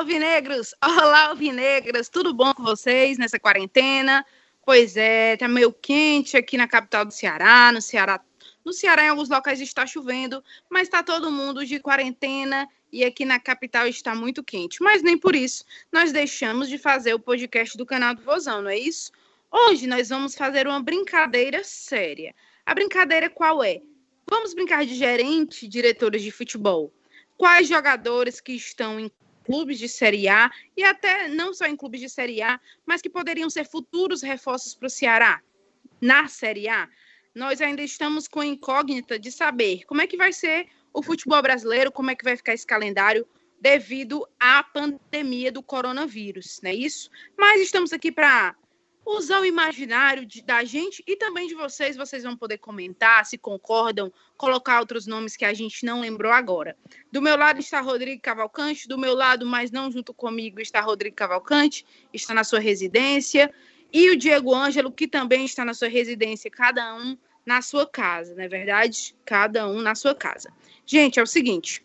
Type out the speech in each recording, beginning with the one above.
alvinegros! Olá, alvinegras! Tudo bom com vocês nessa quarentena? Pois é, tá meio quente aqui na capital do Ceará. No Ceará, no Ceará em alguns locais está chovendo, mas está todo mundo de quarentena e aqui na capital está muito quente. Mas nem por isso nós deixamos de fazer o podcast do canal do Vozão, não é isso? Hoje nós vamos fazer uma brincadeira séria. A brincadeira qual é? Vamos brincar de gerente, diretores de futebol. Quais jogadores que estão em clubes de Série A e até não só em clubes de Série A, mas que poderiam ser futuros reforços para o Ceará na Série A? Nós ainda estamos com a incógnita de saber como é que vai ser o futebol brasileiro, como é que vai ficar esse calendário devido à pandemia do coronavírus, não é isso? Mas estamos aqui para usar o imaginário de, da gente e também de vocês. Vocês vão poder comentar se concordam, colocar outros nomes que a gente não lembrou agora. Do meu lado está Rodrigo Cavalcante, do meu lado, mas não junto comigo, está Rodrigo Cavalcante, está na sua residência, e o Diego Ângelo, que também está na sua residência, cada um na sua casa, não é verdade? Cada um na sua casa. Gente, é o seguinte: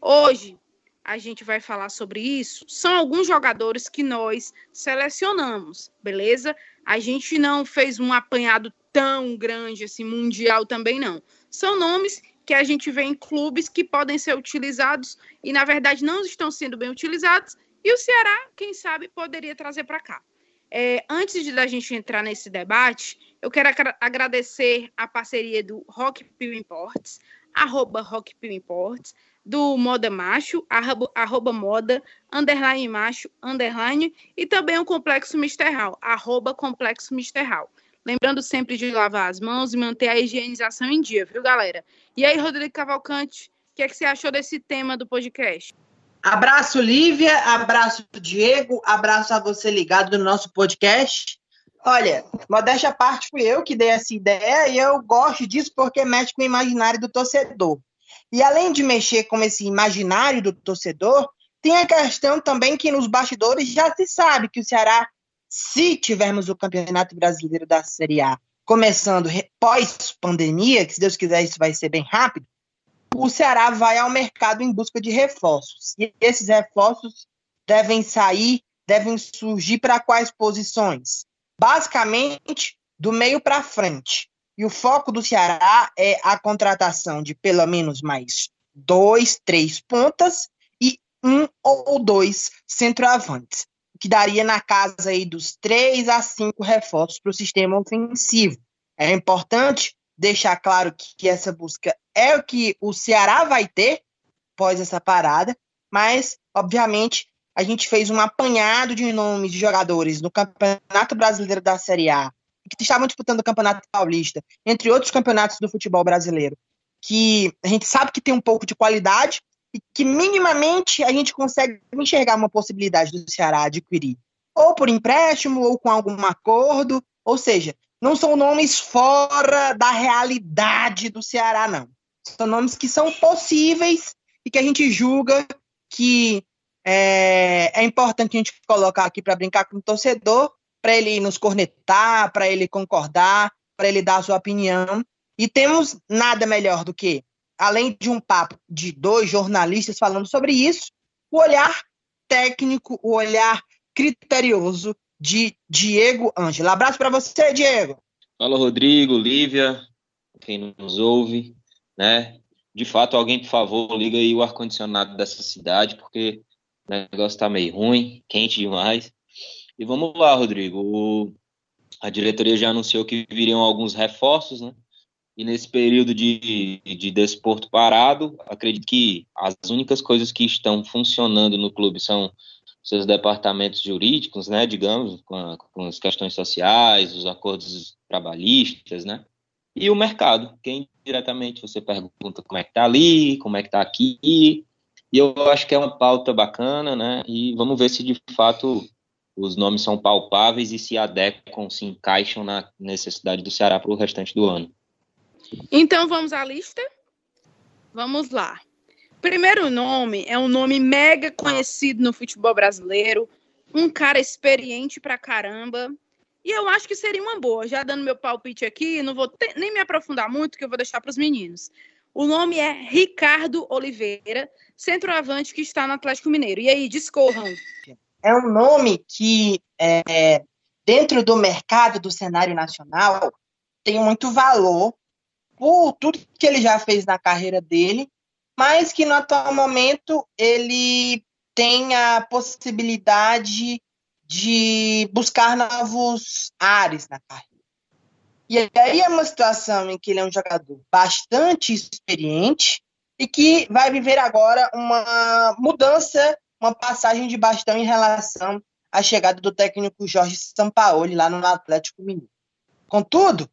hoje a gente vai falar sobre isso, são alguns jogadores que nós selecionamos, beleza? A gente não fez um apanhado tão grande assim, mundial também não. São nomes que a gente vê em clubes que podem ser utilizados e, na verdade, não estão sendo bem utilizados, e o Ceará, quem sabe, poderia trazer para cá. É, antes de da gente entrar nesse debate, eu quero agradecer a parceria do Rock Pio Imports, arroba Rock Pio Imports, do Moda Macho, arroba, arroba moda, underline macho, underline, e também o Complexo Misterral, arroba Complexo Misterral. Lembrando sempre de lavar as mãos e manter a higienização em dia, viu, galera? E aí, Rodrigo Cavalcante, o que, é que você achou desse tema do podcast? Abraço, Lívia, abraço, Diego, abraço a você ligado no nosso podcast. Olha, modéstia à parte, fui eu que dei essa ideia e eu gosto disso porque mexe com o imaginário do torcedor. E além de mexer com esse imaginário do torcedor, tem a questão também que nos bastidores já se sabe que o Ceará, se tivermos o Campeonato Brasileiro da Série A começando pós-pandemia, que se Deus quiser isso vai ser bem rápido, o Ceará vai ao mercado em busca de reforços. E esses reforços devem sair, devem surgir para quais posições? Basicamente, do meio para frente. E o foco do Ceará é a contratação de pelo menos mais dois, três pontas e um ou dois centroavantes, que daria na casa aí dos três a cinco reforços para o sistema ofensivo. É importante deixar claro que essa busca é o que o Ceará vai ter após essa parada, mas, obviamente, a gente fez um apanhado de nomes de jogadores no Campeonato Brasileiro da Série A que estavam disputando o Campeonato Paulista, entre outros campeonatos do futebol brasileiro, que a gente sabe que tem um pouco de qualidade e que minimamente a gente consegue enxergar uma possibilidade do Ceará adquirir, ou por empréstimo, ou com algum acordo, ou seja, não são nomes fora da realidade do Ceará, não. São nomes que são possíveis e que a gente julga que é, é importante a gente colocar aqui para brincar com o torcedor, para ele nos cornetar, para ele concordar, para ele dar a sua opinião. E temos nada melhor do que, além de um papo de dois jornalistas falando sobre isso, o olhar técnico, o olhar criterioso de Diego Ângelo. Abraço para você, Diego. Fala, Rodrigo, Lívia, quem nos ouve, né? De fato, alguém, por favor, liga aí o ar-condicionado dessa cidade, porque o negócio está meio ruim, quente demais. E vamos lá, Rodrigo. O, a diretoria já anunciou que viriam alguns reforços, né? E nesse período de, de desporto parado, acredito que as únicas coisas que estão funcionando no clube são seus departamentos jurídicos, né, digamos, com, a, com, as questões sociais, os acordos trabalhistas, né, e o mercado, que diretamente você pergunta como é que tá ali, como é que tá aqui, e eu acho que é uma pauta bacana, né, e vamos ver se de fato os nomes são palpáveis e se adequam, se encaixam na necessidade do Ceará para o restante do ano. Então vamos à lista? Vamos lá. Primeiro nome é um nome mega conhecido no futebol brasileiro, um cara experiente pra caramba. E eu acho que seria uma boa, já dando meu palpite aqui, não vou ter, nem me aprofundar muito, que eu vou deixar para os meninos. O nome é Ricardo Oliveira, centroavante que está no Atlético Mineiro. E aí, discorram. É um nome que, é, dentro do mercado do cenário nacional, tem muito valor por tudo que ele já fez na carreira dele, mas que no atual momento ele tem a possibilidade de buscar novos ares na carreira. E aí é uma situação em que ele é um jogador bastante experiente e que vai viver agora uma mudança, uma passagem de bastão em relação à chegada do técnico Jorge Sampaoli lá no Atlético Mineiro. Contudo,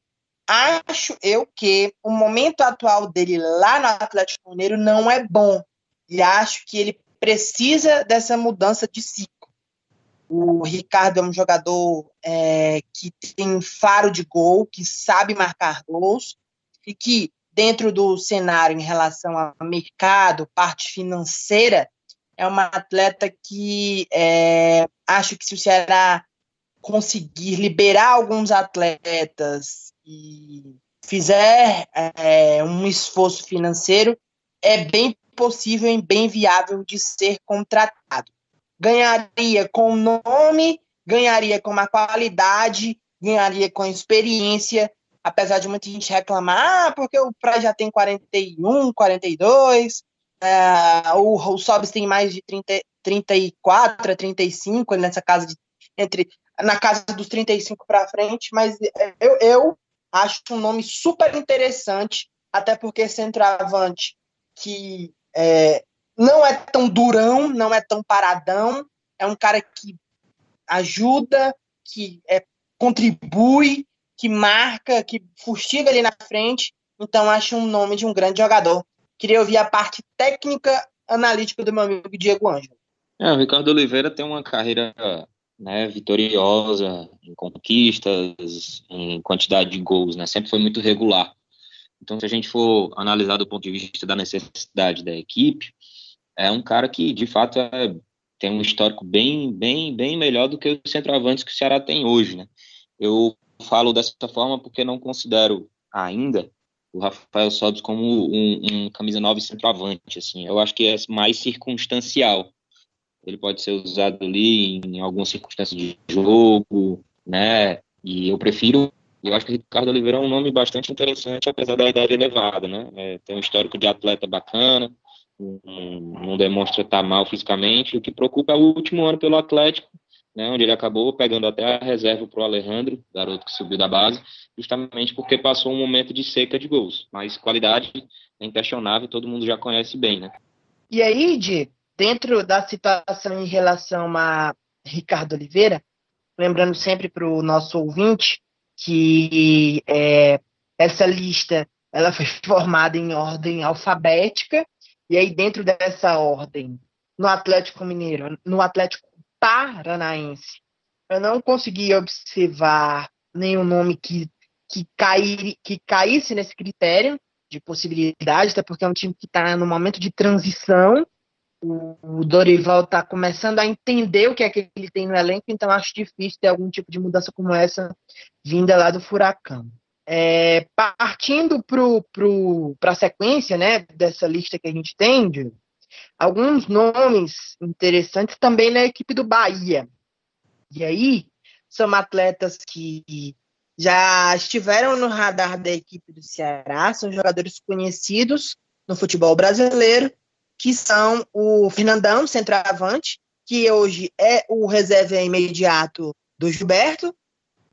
acho eu que o momento atual dele lá no Atlético Mineiro não é bom. E acho que ele precisa dessa mudança de ciclo. O Ricardo é um jogador é, que tem faro de gol, que sabe marcar gols e que, dentro do cenário em relação ao mercado, parte financeira, é uma atleta que é, acho que se o Ceará conseguir liberar alguns atletas e fizer é, um esforço financeiro, é bem possível e bem viável de ser contratado. Ganharia com nome, ganharia com uma qualidade, ganharia com experiência, apesar de muita gente reclamar, ah, porque o Praia já tem 41, 42, uh, o, o Sobs tem mais de 30, 34 35, nessa casa de entre na casa dos 35 para frente, mas eu, eu acho um nome super interessante, até porque centroavante que é, não é tão durão, não é tão paradão, é um cara que ajuda, que é, contribui, que marca, que fustiga ali na frente. Então, acho um nome de um grande jogador. Queria ouvir a parte técnica analítica do meu amigo Diego Ângelo. É, o Ricardo Oliveira tem uma carreira né, vitoriosa em conquistas, em quantidade de gols, né, sempre foi muito regular. Então, se a gente for analisar do ponto de vista da necessidade da equipe, é um cara que, de fato, é, tem um histórico bem, bem, bem melhor do que os centroavantes que o Ceará tem hoje, né? Eu falo dessa forma porque não considero ainda o Rafael Sobis como um, um camisa 9 centroavante, assim. Eu acho que é mais circunstancial ele pode ser usado ali em algumas circunstâncias de jogo, né? E eu prefiro, eu acho que Ricardo Oliveira é um nome bastante interessante, apesar da idade elevada, né? É, tem um histórico de atleta bacana, não, não demonstra estar mal fisicamente. O que preocupa é o último ano pelo Atlético, né, onde ele acabou pegando até a reserva para o Alejandro, garoto que subiu da base, justamente porque passou um momento de seca de gols. Mas qualidade é inquestionável, todo mundo já conhece bem, né? E aí, Di, dentro da situação em relação a Ricardo Oliveira, lembrando sempre para o nosso ouvinte que é, essa lista ela foi formada em ordem alfabética e aí dentro dessa ordem no Atlético Mineiro, no Atlético Paranaense, eu não consegui observar nenhum nome que que, cair, que caísse nesse critério de possibilidade, até porque é um time que está no momento de transição o Dorival está começando a entender o que é que ele tem no elenco, então acho difícil ter algum tipo de mudança como essa vinda lá do Furacão. É, partindo para a sequência né, dessa lista que a gente tem, alguns nomes interessantes também na equipe do Bahia. E aí, são atletas que já estiveram no radar da equipe do Ceará, são jogadores conhecidos no futebol brasileiro que são o Fernandão, centroavante, que hoje é o reserva imediato do Gilberto,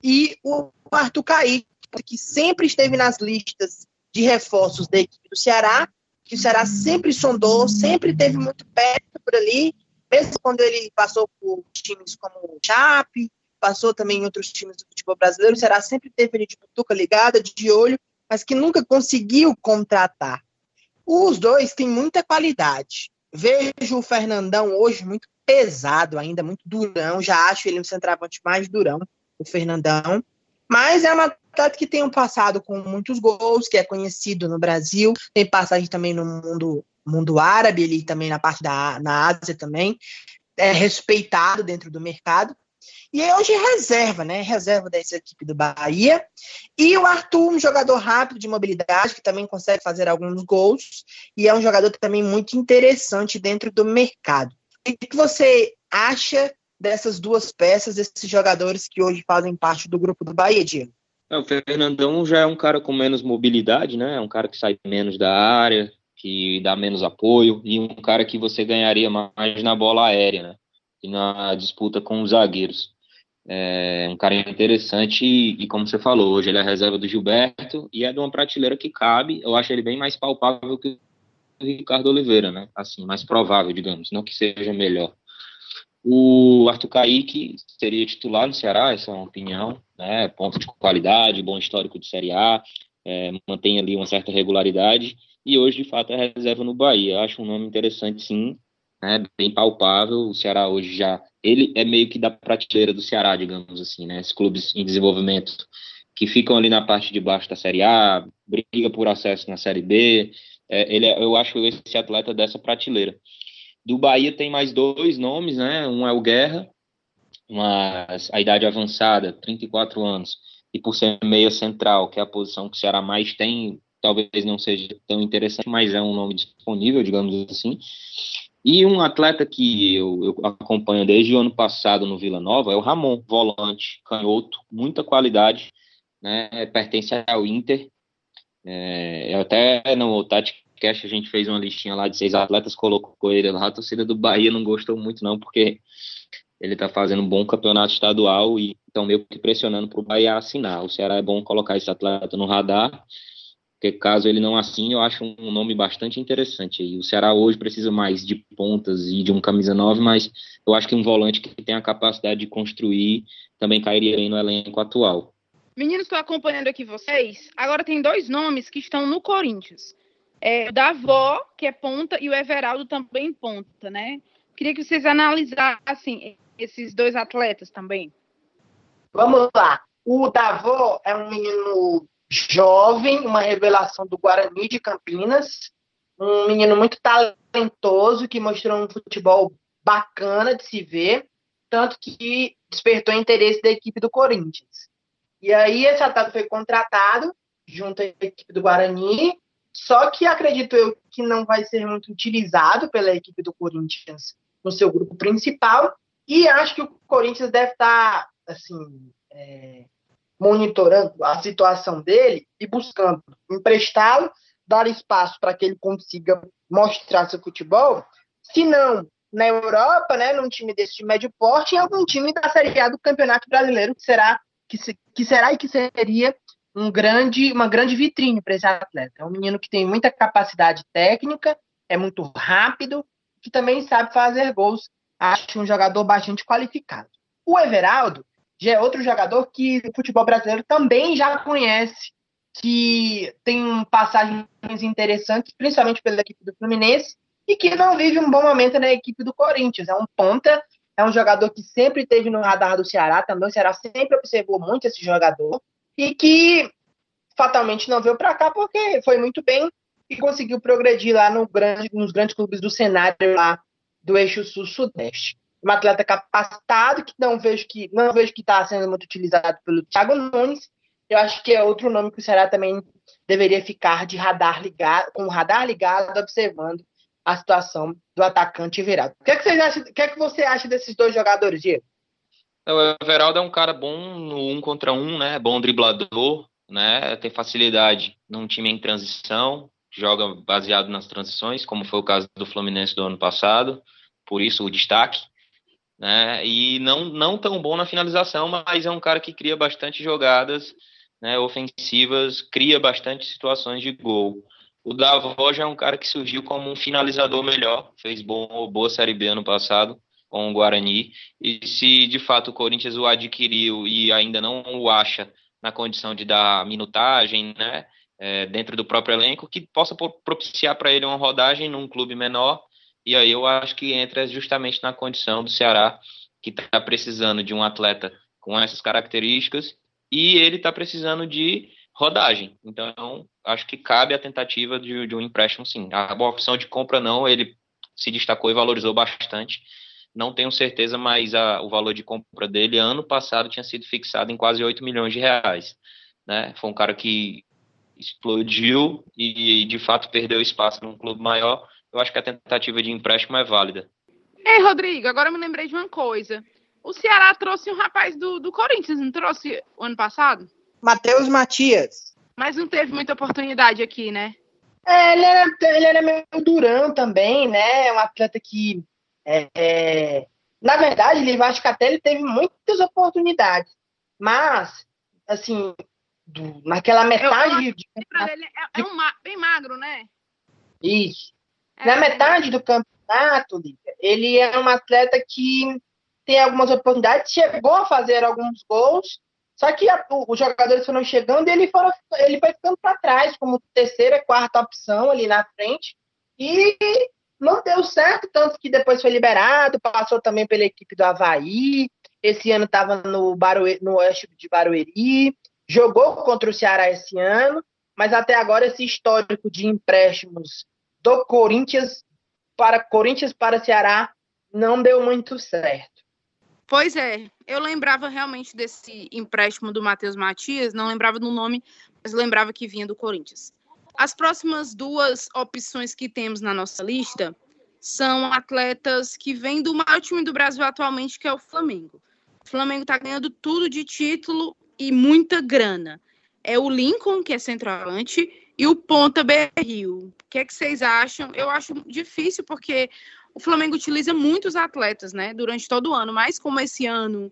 e o Arthur Caí, que sempre esteve nas listas de reforços da equipe do Ceará, que o Ceará sempre sondou, sempre teve muito perto por ali, mesmo quando ele passou por times como o Chape, passou também em outros times do futebol brasileiro, o Ceará sempre teve ele de butuca ligada, de olho, mas que nunca conseguiu contratar. Os dois têm muita qualidade. Vejo o Fernandão hoje muito pesado ainda, muito durão. Já acho ele um centroavante mais durão, o Fernandão. Mas é uma atleta que tem um passado com muitos gols, que é conhecido no Brasil. Tem passagem também no mundo, mundo árabe, ali também na parte da na Ásia também. É respeitado dentro do mercado. E é hoje reserva, né? Reserva dessa equipe do Bahia. E o Arthur, um jogador rápido de mobilidade, que também consegue fazer alguns gols. E é um jogador também muito interessante dentro do mercado. O que você acha dessas duas peças, desses jogadores que hoje fazem parte do grupo do Bahia, Diego? É, o Fernandão já é um cara com menos mobilidade, né? É um cara que sai menos da área, que dá menos apoio, e um cara que você ganharia mais na bola aérea, né? E na disputa com os zagueiros. É um cara interessante e, e, como você falou, hoje ele é reserva do Gilberto e é de uma prateleira que cabe. Eu acho ele bem mais palpável que o Ricardo Oliveira, né? Assim, mais provável, digamos, não que seja melhor. O Arthur Kaique seria titular no Ceará, essa é uma opinião, né? Ponto de qualidade, bom histórico de Série A, é, mantém ali uma certa regularidade e hoje, de fato, é reserva no Bahia. Acho um nome interessante, sim, né? Bem palpável. O Ceará hoje já. Ele é meio que da prateleira do Ceará, digamos assim, né? Esses clubes em desenvolvimento que ficam ali na parte de baixo da Série A, briga por acesso na Série B. É, ele é, eu acho esse atleta dessa prateleira. Do Bahia tem mais dois nomes, né? Um é o Guerra, mas a idade avançada, 34 anos, e por ser meia central, que é a posição que o Ceará mais tem, talvez não seja tão interessante, mas é um nome disponível, digamos assim. E um atleta que eu, eu, acompanho desde o ano passado no Vila Nova é o Ramon, volante, canhoto, muita qualidade, né? Pertence ao Inter. É, eu até no Tati podcast, a gente fez uma listinha lá de seis atletas, colocou ele lá. A torcida do Bahia não gostou muito, não, porque ele tá fazendo um bom campeonato estadual e estão meio que pressionando para o Bahia assinar. O Ceará é bom colocar esse atleta no radar, porque caso ele não assine, eu acho um nome bastante interessante. E o Ceará hoje precisa mais de pontas e de um camisa 9, mas eu acho que um volante que tem a capacidade de construir também cairia bem no elenco atual. Meninos, estou acompanhando aqui vocês. Agora tem dois nomes que estão no Corinthians é, da avó, que é ponta, e o Everaldo também ponta, né? Queria que vocês analisassem esses dois atletas também. Vamos lá. O Davó é um menino jovem, uma revelação do Guarani de Campinas, um menino muito talentoso que mostrou um futebol bacana de se ver, tanto que despertou interesse da equipe do Corinthians. E aí esse atleta foi contratado junto à equipe do Guarani só que acredito eu que não vai ser muito utilizado pela equipe do Corinthians no seu grupo principal. E acho que o Corinthians deve estar, assim, é, monitorando a situação dele e buscando emprestá-lo, dar espaço para que ele consiga mostrar seu futebol. Se não, na Europa, né, num time desse de médio porte, em algum time da Série A do Campeonato Brasileiro, que será, que, se, que será e que seria um grande, uma grande vitrine para esse atleta. É um menino que tem muita capacidade técnica, é muito rápido, que também sabe fazer gols. Acho um jogador bastante qualificado. O Everaldo já é outro jogador que o futebol brasileiro também já conhece, que tem passagens interessantes, principalmente pela equipe do Fluminense, e que não vive um bom momento na equipe do Corinthians. É um ponta, é um jogador que sempre teve no radar do Ceará também. O Ceará sempre observou muito esse jogador e que fatalmente não veio para cá porque foi muito bem e conseguiu progredir lá no grande, nos grandes clubes do cenário lá do eixo sul-sudeste. Um atleta capacitado que não vejo que não vejo que está sendo muito utilizado pelo Thiago Nunes. Eu acho que é outro nome que o Ceará também deveria ficar de radar ligado, com o radar ligado, observando a situação do atacante virado. O que, é que, o que, é que você acha desses dois jogadores, Diego? O Everaldo é um cara bom no um contra um, né? Bom driblador, né? Tem facilidade num time em transição, joga baseado nas transições, como foi o caso do Fluminense do ano passado, por isso o destaque, né? E não, não tão bom na finalização, mas é um cara que cria bastante jogadas né, ofensivas, cria bastante situações de gol. O Davó já é um cara que surgiu como um finalizador melhor, fez bom, boa Série B ano passado, com o Guarani. E se de fato o Corinthians o adquiriu e ainda não o acha na condição de dar minutagem, né, é, dentro do próprio elenco, que possa propiciar para ele uma rodagem num clube menor. E aí eu acho que entra justamente na condição do Ceará, que está precisando de um atleta com essas características e ele está precisando de rodagem. Então, acho que cabe a tentativa de, de um empréstimo, sim. A opção de compra não, ele se destacou e valorizou bastante não tenho certeza, mas a, o valor de compra dele ano passado tinha sido fixado em quase 8 milhões de reais. Né? Foi um cara que explodiu e, de fato perdeu espaço num clube maior. Eu acho que a tentativa de empréstimo é válida. Ei, Rodrigo, agora eu me lembrei de uma coisa. O Ceará trouxe um rapaz do, do Corinthians, não trouxe o ano passado? Matheus Matias. Mas não teve muita oportunidade aqui, né? É, ele era, ele era meio durão também, né? É um atleta que. É, é... Na verdade, ele acho que até ele teve muitas oportunidades. Mas, assim, do, naquela metade. Eu, eu de... Ele é, é um ma bem magro, né? Isso. É, Na metade do campeonato, ele é um atleta que tem algumas oportunidades, chegou a fazer alguns gols, só que a, os jogadores foram chegando e ele, foram, ele foi ficando para trás, como terceira, quarta opção ali na frente. E não deu certo, tanto que depois foi liberado, passou também pela equipe do Havaí. Esse ano estava no, no Oeste de Barueri, jogou contra o Ceará esse ano, mas até agora esse histórico de empréstimos do Corinthians para Corinthians para Ceará não deu muito certo. Pois é, eu lembrava realmente desse empréstimo do Matheus Matias, não lembrava do nome, mas lembrava que vinha do Corinthians. As próximas duas opções que temos na nossa lista são atletas que vêm do maior time do Brasil atualmente, que é o Flamengo. O Flamengo está ganhando tudo de título e muita grana. É o Lincoln, que é centroavante, e o Ponta Berril. O que, é que vocês acham? Eu acho difícil, porque o Flamengo utiliza muitos atletas, né, durante todo o ano, mas como esse ano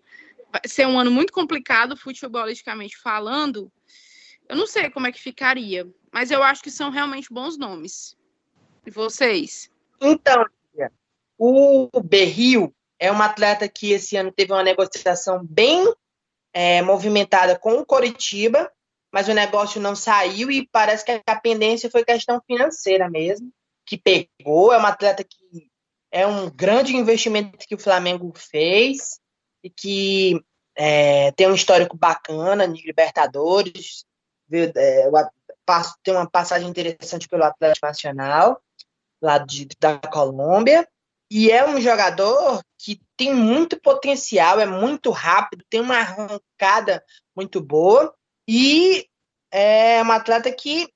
vai ser um ano muito complicado, futebolisticamente falando, eu não sei como é que ficaria, mas eu acho que são realmente bons nomes. E vocês? Então, o Berril é um atleta que esse ano teve uma negociação bem é, movimentada com o Coritiba, mas o negócio não saiu e parece que a pendência foi questão financeira mesmo, que pegou. É um atleta que é um grande investimento que o Flamengo fez e que é, tem um histórico bacana de Libertadores, é, tem uma passagem interessante pelo Atlético Nacional, lá de, da Colômbia, e é um jogador que tem muito potencial, é muito rápido, tem uma arrancada muito boa, e é um atleta que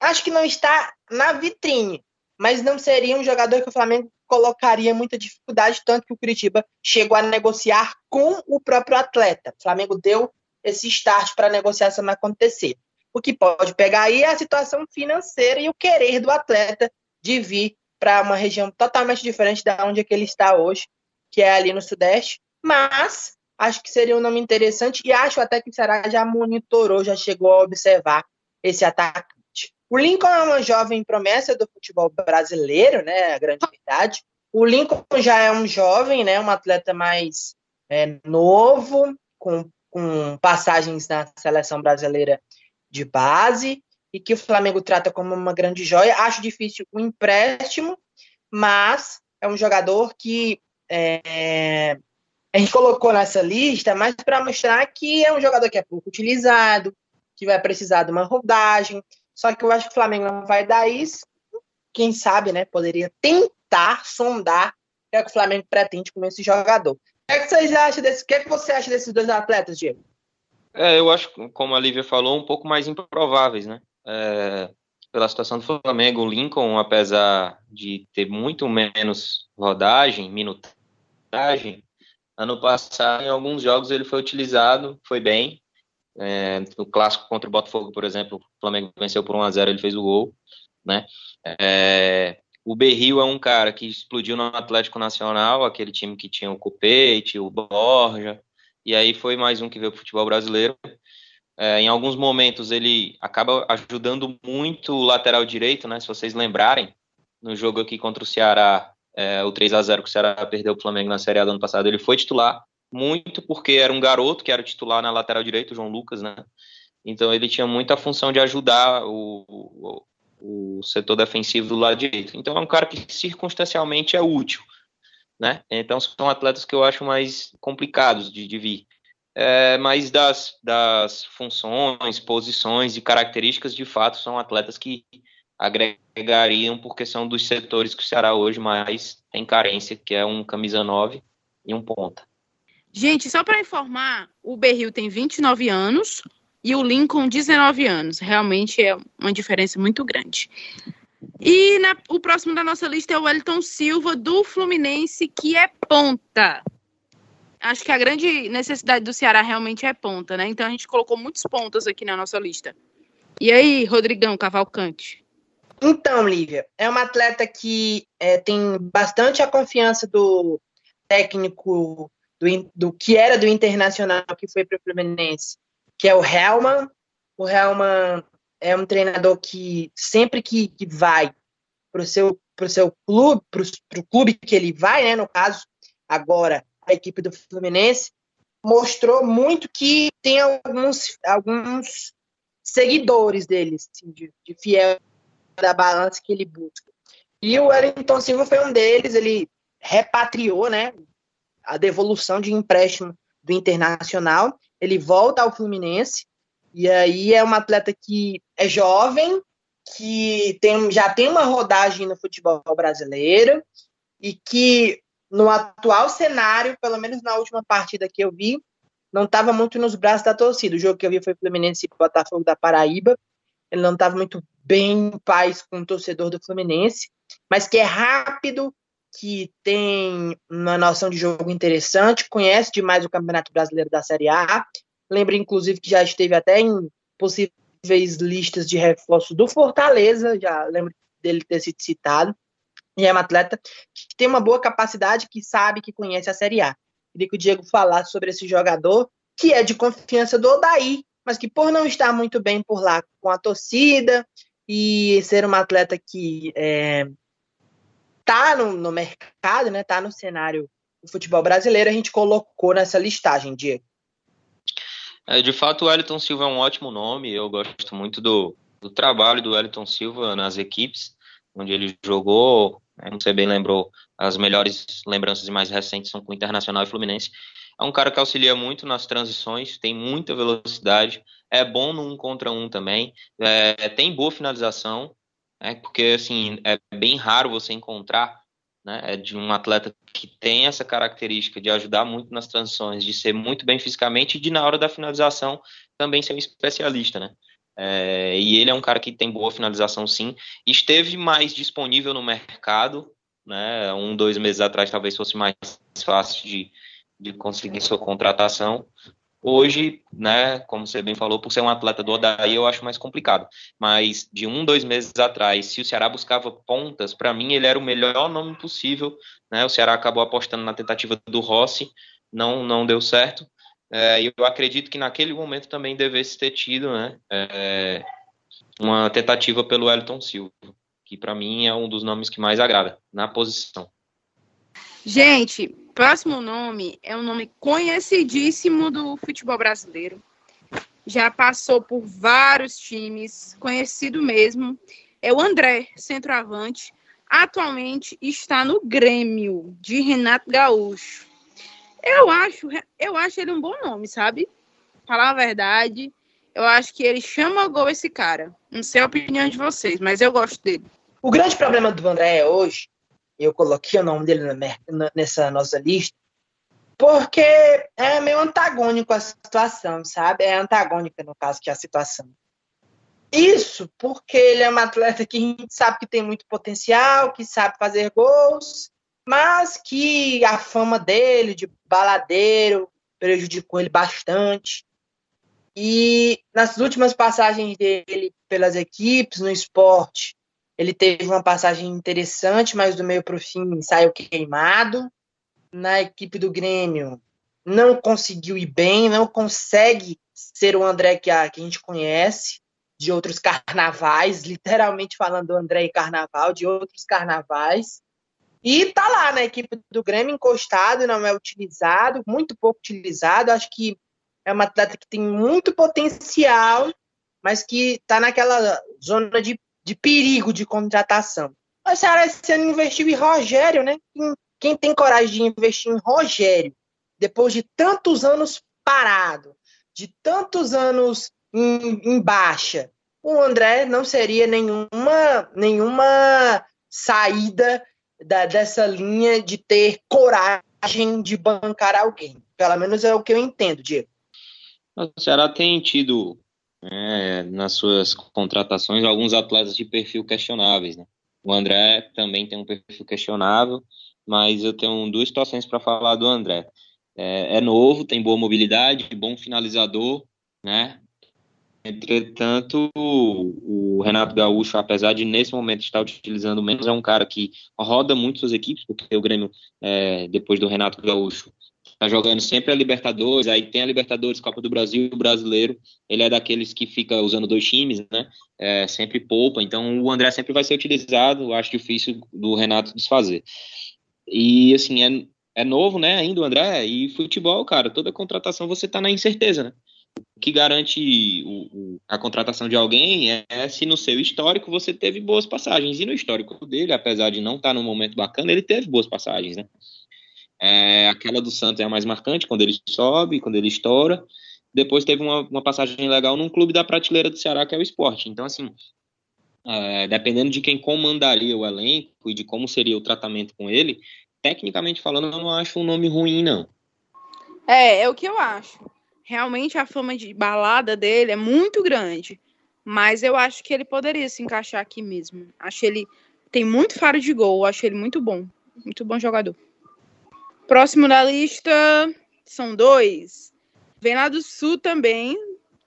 acho que não está na vitrine, mas não seria um jogador que o Flamengo colocaria muita dificuldade, tanto que o Curitiba chegou a negociar com o próprio atleta. O Flamengo deu esse start para a negociação acontecer. O que pode pegar aí é a situação financeira e o querer do atleta de vir para uma região totalmente diferente da onde é que ele está hoje, que é ali no Sudeste. Mas acho que seria um nome interessante e acho até que o Ceará já monitorou, já chegou a observar esse ataque o Lincoln é uma jovem promessa do futebol brasileiro, né? A grande verdade. O Lincoln já é um jovem, né? Um atleta mais é, novo, com, com passagens na seleção brasileira de base e que o Flamengo trata como uma grande joia. Acho difícil o empréstimo, mas é um jogador que é, a gente colocou nessa lista, mas para mostrar que é um jogador que é pouco utilizado, que vai precisar de uma rodagem, só que eu acho que o Flamengo não vai dar isso. Quem sabe, né? Poderia tentar sondar o que, é que o Flamengo pretende com esse jogador. O que, é que vocês acham desse? O que, é que você acha desses dois atletas, Diego? É, eu acho, como a Lívia falou, um pouco mais improváveis, né? É, pela situação do Flamengo, o Lincoln, apesar de ter muito menos rodagem, minutagem, ano passado, em alguns jogos, ele foi utilizado, foi bem, é, no clássico contra o Botafogo, por exemplo, o Flamengo venceu por 1 a 0 ele fez o gol, né? É, o Berril é um cara que explodiu no Atlético Nacional, aquele time que tinha o Copete, o Borja, e aí foi mais um que veio para o futebol brasileiro. É, em alguns momentos ele acaba ajudando muito o lateral direito, né? Se vocês lembrarem, no jogo aqui contra o Ceará, é, o 3 a 0 que o Ceará perdeu o Flamengo na Série A do ano passado, ele foi titular, muito porque era um garoto que era titular na lateral direita, o João Lucas, né? Então ele tinha muita função de ajudar o, o, o, setor defensivo do lado direito. Então é um cara que circunstancialmente é útil, né? Então são atletas que eu acho mais complicados de, de vir. É, mas das, das funções, posições e características, de fato, são atletas que agregariam porque são dos setores que o Ceará hoje mais tem carência, que é um camisa 9 e um ponta. Gente, só para informar, o Berril tem 29 anos e o Lincoln 19 anos. Realmente é uma diferença muito grande. E na, o próximo da nossa lista é o Wellington Silva, do Fluminense, que é ponta. Acho que a grande necessidade do Ceará realmente é ponta, né? Então a gente colocou muitos pontos aqui na nossa lista. E aí, Rodrigão Cavalcante? Então, Lívia, é uma atleta que é, tem bastante a confiança do técnico do, do que era do Internacional, que foi para o Fluminense, que é o Helman. O Helman é um treinador que sempre que, que vai para o seu, pro seu clube, para o clube que ele vai, né, no caso, agora a equipe do Fluminense, mostrou muito que tem alguns, alguns seguidores dele, assim, de, de fiel da balança que ele busca. E o Wellington Silva foi um deles, ele repatriou, né, a devolução de empréstimo do Internacional, ele volta ao Fluminense, e aí é um atleta que é jovem, que tem, já tem uma rodagem no futebol brasileiro, e que no atual cenário, pelo menos na última partida que eu vi, não estava muito nos braços da torcida. O jogo que eu vi foi Fluminense e Botafogo da Paraíba. Ele não estava muito bem em paz com o torcedor do Fluminense, mas que é rápido, que tem uma noção de jogo interessante, conhece demais o Campeonato Brasileiro da Série A. Lembra, inclusive, que já esteve até em possíveis listas de reforço do Fortaleza, já lembro dele ter sido citado. E é um atleta que tem uma boa capacidade, que sabe, que conhece a Série A. Queria que o Diego falasse sobre esse jogador, que é de confiança do Odaí, mas que por não estar muito bem por lá com a torcida e ser uma atleta que é, tá no, no mercado, né, tá no cenário do futebol brasileiro, a gente colocou nessa listagem, Diego. É, de fato, o Wellington Silva é um ótimo nome, eu gosto muito do, do trabalho do Wellington Silva nas equipes, onde ele jogou, né, você bem lembrou, as melhores lembranças mais recentes são com o Internacional e Fluminense. É um cara que auxilia muito nas transições, tem muita velocidade, é bom no um contra um também, é, tem boa finalização, né, porque assim é bem raro você encontrar né, é de um atleta que tem essa característica de ajudar muito nas transições, de ser muito bem fisicamente e de na hora da finalização também ser um especialista, né? É, e ele é um cara que tem boa finalização, sim. Esteve mais disponível no mercado, né? Um, dois meses atrás talvez fosse mais fácil de, de conseguir sua contratação. Hoje, né, como você bem falou, por ser um atleta do Odaí, eu acho mais complicado. Mas de um, dois meses atrás, se o Ceará buscava pontas, para mim ele era o melhor nome possível. Né? O Ceará acabou apostando na tentativa do Rossi, não, não deu certo. É, eu acredito que naquele momento também devesse ter tido né, é, uma tentativa pelo Wellington Silva, que para mim é um dos nomes que mais agrada na posição. Gente, próximo nome é um nome conhecidíssimo do futebol brasileiro. Já passou por vários times, conhecido mesmo. É o André, centroavante. Atualmente está no Grêmio de Renato Gaúcho. Eu acho, eu acho ele um bom nome, sabe? Falar a verdade, eu acho que ele chama gol esse cara. Não sei a opinião de vocês, mas eu gosto dele. O grande problema do André hoje, eu coloquei o nome dele nessa nossa lista, porque é meio antagônico a situação, sabe? É antagônica, no caso, que é a situação. Isso porque ele é um atleta que a gente sabe que tem muito potencial, que sabe fazer gols, mas que a fama dele de baladeiro prejudicou ele bastante. E nas últimas passagens dele pelas equipes no esporte, ele teve uma passagem interessante, mas do meio para o fim saiu queimado. Na equipe do Grêmio, não conseguiu ir bem, não consegue ser o André que a, que a gente conhece de outros carnavais, literalmente falando do André e Carnaval, de outros carnavais. E tá lá na equipe do Grêmio encostado, não é utilizado, muito pouco utilizado. Acho que é uma atleta que tem muito potencial, mas que tá naquela zona de, de perigo de contratação. O Ceará esse ano investiu em Rogério, né? Quem tem coragem de investir em Rogério, depois de tantos anos parado, de tantos anos em, em baixa, o André não seria nenhuma, nenhuma saída da, dessa linha de ter coragem de bancar alguém. Pelo menos é o que eu entendo, Diego. O Ceará tem tido né, nas suas contratações alguns atletas de perfil questionáveis. Né? O André também tem um perfil questionável, mas eu tenho duas situações para falar do André. É, é, novo, tem boa mobilidade, bom finalizador, né? Entretanto, o, Renato Gaúcho, apesar de nesse momento estar utilizando menos, é um cara que roda muito suas equipes, porque o Grêmio, é, depois do Renato Gaúcho, está jogando sempre a Libertadores, aí tem a Libertadores, Copa do Brasil, o Brasileiro, ele é daqueles que fica usando dois times, né? É, sempre poupa, então o André sempre vai ser utilizado, acho difícil do Renato desfazer. E assim, é, é novo, né, ainda o André, e futebol, cara, toda contratação você tá na incerteza, né? O que garante o, a contratação de alguém é, é, se no seu histórico você teve boas passagens. E no histórico dele, apesar de não estar tá num momento bacana, ele teve boas passagens, né? É, aquela do Santos é a mais marcante, quando ele sobe, quando ele estoura. Depois teve uma, uma passagem legal num clube da prateleira do Ceará, que é o esporte. Então, assim, é, dependendo de quem comandaria o elenco e de como seria o tratamento com ele, tecnicamente falando, eu não acho um nome ruim, não. É, é o que eu acho. Realmente a fama de balada dele é muito grande. Mas eu acho que ele poderia se encaixar aqui mesmo. Acho ele tem muito faro de gol, acho ele muito bom. Muito bom jogador. Próximo da lista são dois. Vem lá do Sul também,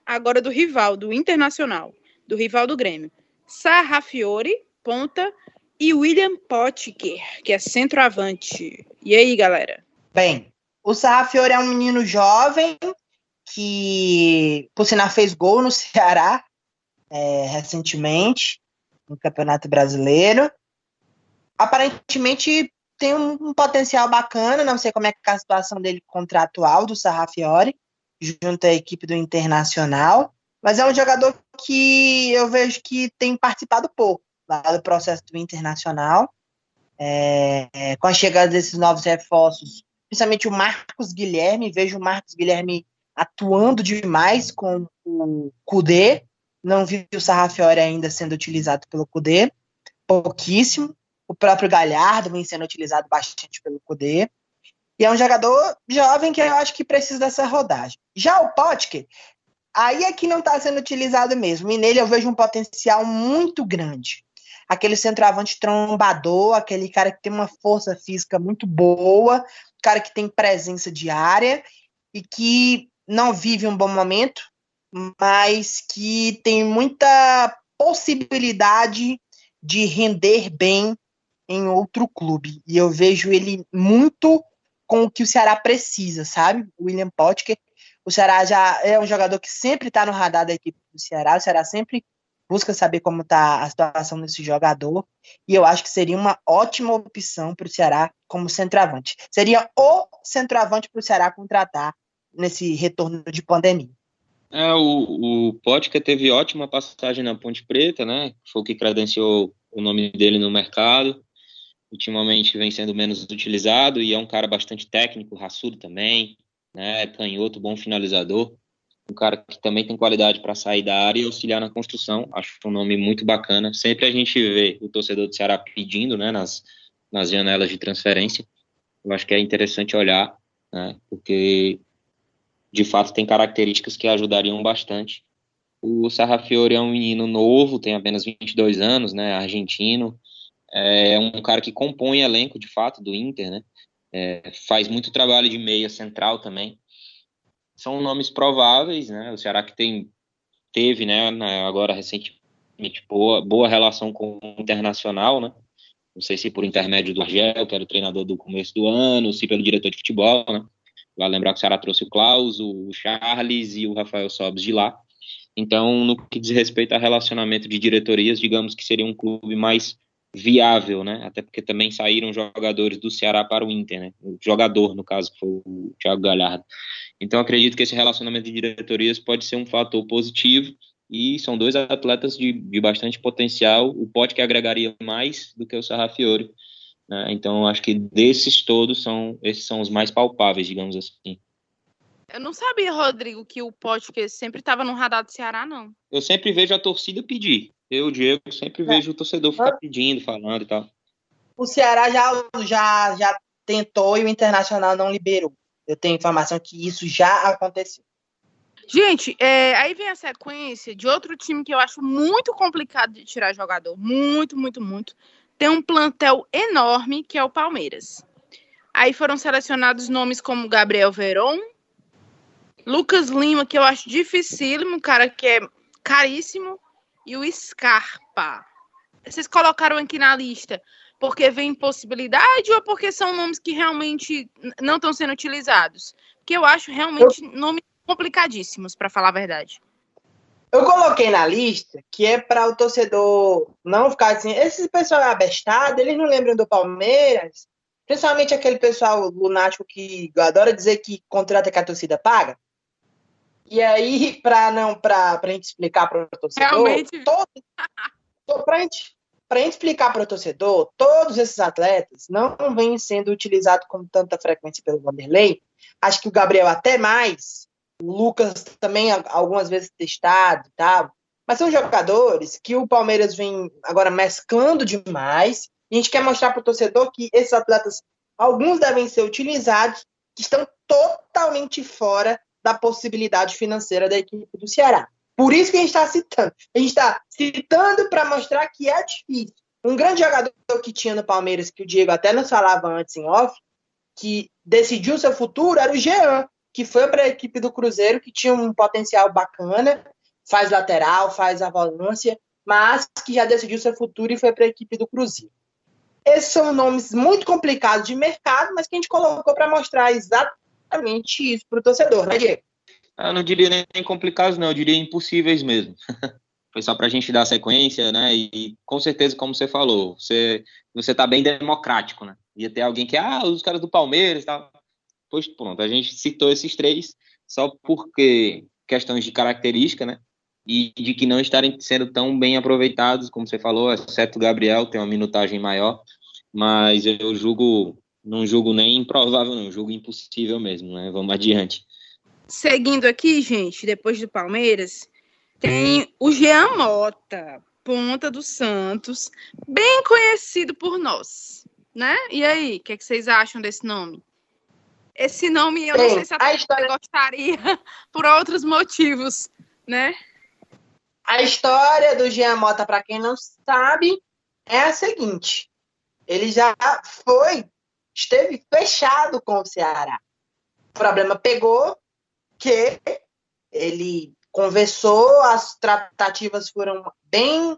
agora do rival, do Internacional, do rival do Grêmio. Sarrafiore, ponta, e William Potker, que é centroavante. E aí, galera? Bem, o Sarrafiore é um menino jovem que, por sinal, fez gol no Ceará é, recentemente, no Campeonato Brasileiro. Aparentemente tem um, potencial bacana, não sei como é, é a situação dele contratual do Sarrafiore, junto à equipe do Internacional, mas é um jogador que eu vejo que tem participado pouco lá do processo do Internacional. É, é, com a chegada desses novos reforços, principalmente o Marcos Guilherme, vejo o Marcos Guilherme atuando demais com o Cudê, não vi o Sarrafiore ainda sendo utilizado pelo Cudê, pouquíssimo. O próprio Galhardo vem sendo utilizado bastante pelo Cudê. E é um jogador jovem que eu acho que precisa dessa rodagem. Já o Potker, aí é que não está sendo utilizado mesmo. E nele eu vejo um potencial muito grande. Aquele centroavante trombador, aquele cara que tem uma força física muito boa, cara que tem presença diária e que não vive um bom momento, mas que tem muita possibilidade de render bem em outro clube. E eu vejo ele muito com o que o Ceará precisa, sabe? William Potker. O Ceará já é um jogador que sempre está no radar da equipe do Ceará. O Ceará sempre busca saber como está a situação desse jogador. E eu acho que seria uma ótima opção para o Ceará como centroavante. Seria o centroavante para o Ceará contratar nesse retorno de pandemia. É, o, o Potker teve ótima passagem na Ponte Preta, né? Foi o que credenciou o nome dele no mercado ultimamente vem sendo menos utilizado e é um cara bastante técnico, raçudo também, né, canhoto, bom finalizador, um cara que também tem qualidade para sair da área e auxiliar na construção, acho um nome muito bacana. Sempre a gente vê o torcedor do Ceará pedindo, né, nas, nas janelas de transferência. Eu acho que é interessante olhar, né, porque de fato tem características que ajudariam bastante. O Sarrafiore é um menino novo, tem apenas 22 anos, né, argentino, é um cara que compõe elenco, de fato, do Inter, né? É, faz muito trabalho de meia central também. São nomes prováveis, né? O Ceará que tem, teve, né, agora recentemente, boa, boa relação com o Internacional, né? Não sei se por intermédio do Argel, que era o treinador do começo do ano, se pelo diretor de futebol, né? Vai lembrar que o Ceará trouxe o Klaus, o Charles e o Rafael Sobes de lá. Então, no que diz respeito a relacionamento de diretorias, digamos que seria um clube mais viável, né? Até porque também saíram jogadores do Ceará para o Inter, né? O jogador, no caso, que foi o Thiago Galhardo. Então acredito que esse relacionamento de diretorias pode ser um fator positivo e são dois atletas de, de bastante potencial. O Pote que agregaria mais do que o Sarrafiore. Né? Então acho que desses todos são esses são os mais palpáveis, digamos assim. Eu não sabia, Rodrigo, que o Pote que sempre estava no radar do Ceará, não. Eu sempre vejo a torcida pedir. Eu, Diego, sempre é. vejo o torcedor ficar pedindo, falando e tal. O Ceará já, já, já tentou e o Internacional não liberou. Eu tenho informação que isso já aconteceu. Gente, é, aí vem a sequência de outro time que eu acho muito complicado de tirar jogador. Muito, muito, muito. Tem um plantel enorme, que é o Palmeiras. Aí foram selecionados nomes como Gabriel Veron, Lucas Lima, que eu acho dificílimo, cara que é caríssimo, e o Scarpa. Vocês colocaram aqui na lista porque vem possibilidade ou porque são nomes que realmente não estão sendo utilizados? Que eu acho realmente eu... nomes complicadíssimos, para falar a verdade. Eu coloquei na lista que é para o torcedor não ficar assim. Esse pessoal é abestado, eles não lembram do Palmeiras, principalmente aquele pessoal lunático que adora dizer que contrata que a torcida paga. E aí, para não para a gente explicar para o torcedor, Realmente... todo, para gente, a gente explicar para o torcedor, todos esses atletas não vêm sendo utilizados com tanta frequência pelo Vanderlei. Acho que o Gabriel até mais, o Lucas também algumas vezes testado e tal. Mas são jogadores que o Palmeiras vem agora mesclando demais. E a gente quer mostrar para o torcedor que esses atletas, alguns devem ser utilizados, que estão totalmente fora da possibilidade financeira da equipe do Ceará. Por isso que a gente está citando. A gente está citando para mostrar que é difícil. Um grande jogador que tinha no Palmeiras, que o Diego até nos falava antes em off, que decidiu seu futuro, era o Jean, que foi para a equipe do Cruzeiro, que tinha um potencial bacana, faz lateral, faz a volância, mas que já decidiu seu futuro e foi para a equipe do Cruzeiro. Esses são nomes muito complicados de mercado, mas que a gente colocou para mostrar exatamente exatamente isso para o torcedor, né, Diego? Eu não diria nem complicados, não, eu diria impossíveis mesmo. Foi só para a gente dar sequência, né? E com certeza, como você falou, você você tá bem democrático, né? Ia ter alguém que, ah, os caras do Palmeiras tal. Pois pronto, a gente citou esses três só porque questões de característica, né? E de que não estarem sendo tão bem aproveitados, como você falou, exceto o Gabriel, tem uma minutagem maior. Mas eu julgo não julgo nem improvável, não, julgo impossível mesmo, né? Vamos adiante. Seguindo aqui, gente, depois do Palmeiras, tem o Jean Mota, ponta do Santos, bem conhecido por nós, né? E aí, o que, é que, vocês acham desse nome? Esse nome eu não sei se a, a história... gostaria por outros motivos, né? A história do Jean Mota, para quem não sabe, é a seguinte: ele já foi esteve fechado com o Ceará. O problema pegou que ele conversou, as tratativas foram bem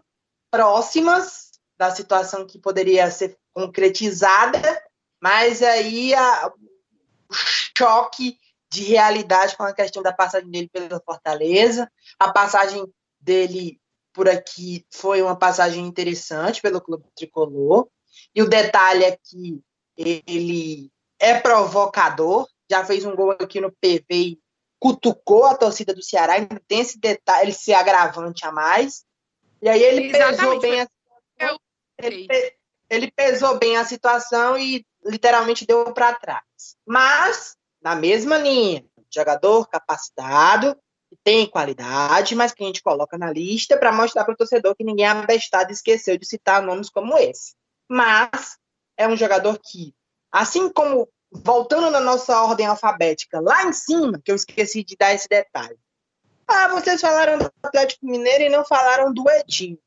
próximas da situação que poderia ser concretizada, mas aí a, o choque de realidade com a questão da passagem dele pela Fortaleza, a passagem dele por aqui foi uma passagem interessante pelo clube tricolor. E o detalhe é que ele é provocador, já fez um gol aqui no PV e cutucou a torcida do Ceará, ainda tem esse detalhe, esse agravante a mais. E aí ele Exatamente, pesou bem a situação, ele, ele pesou bem a situação e literalmente deu para trás. Mas, na mesma linha, jogador capacitado, que tem qualidade, mas que a gente coloca na lista para mostrar para o torcedor que ninguém é abestado e esqueceu de citar nomes como esse. Mas é um jogador que, assim como voltando na nossa ordem alfabética, lá em cima, que eu esqueci de dar esse detalhe. Ah, vocês falaram do Atlético Mineiro e não falaram do Edinho.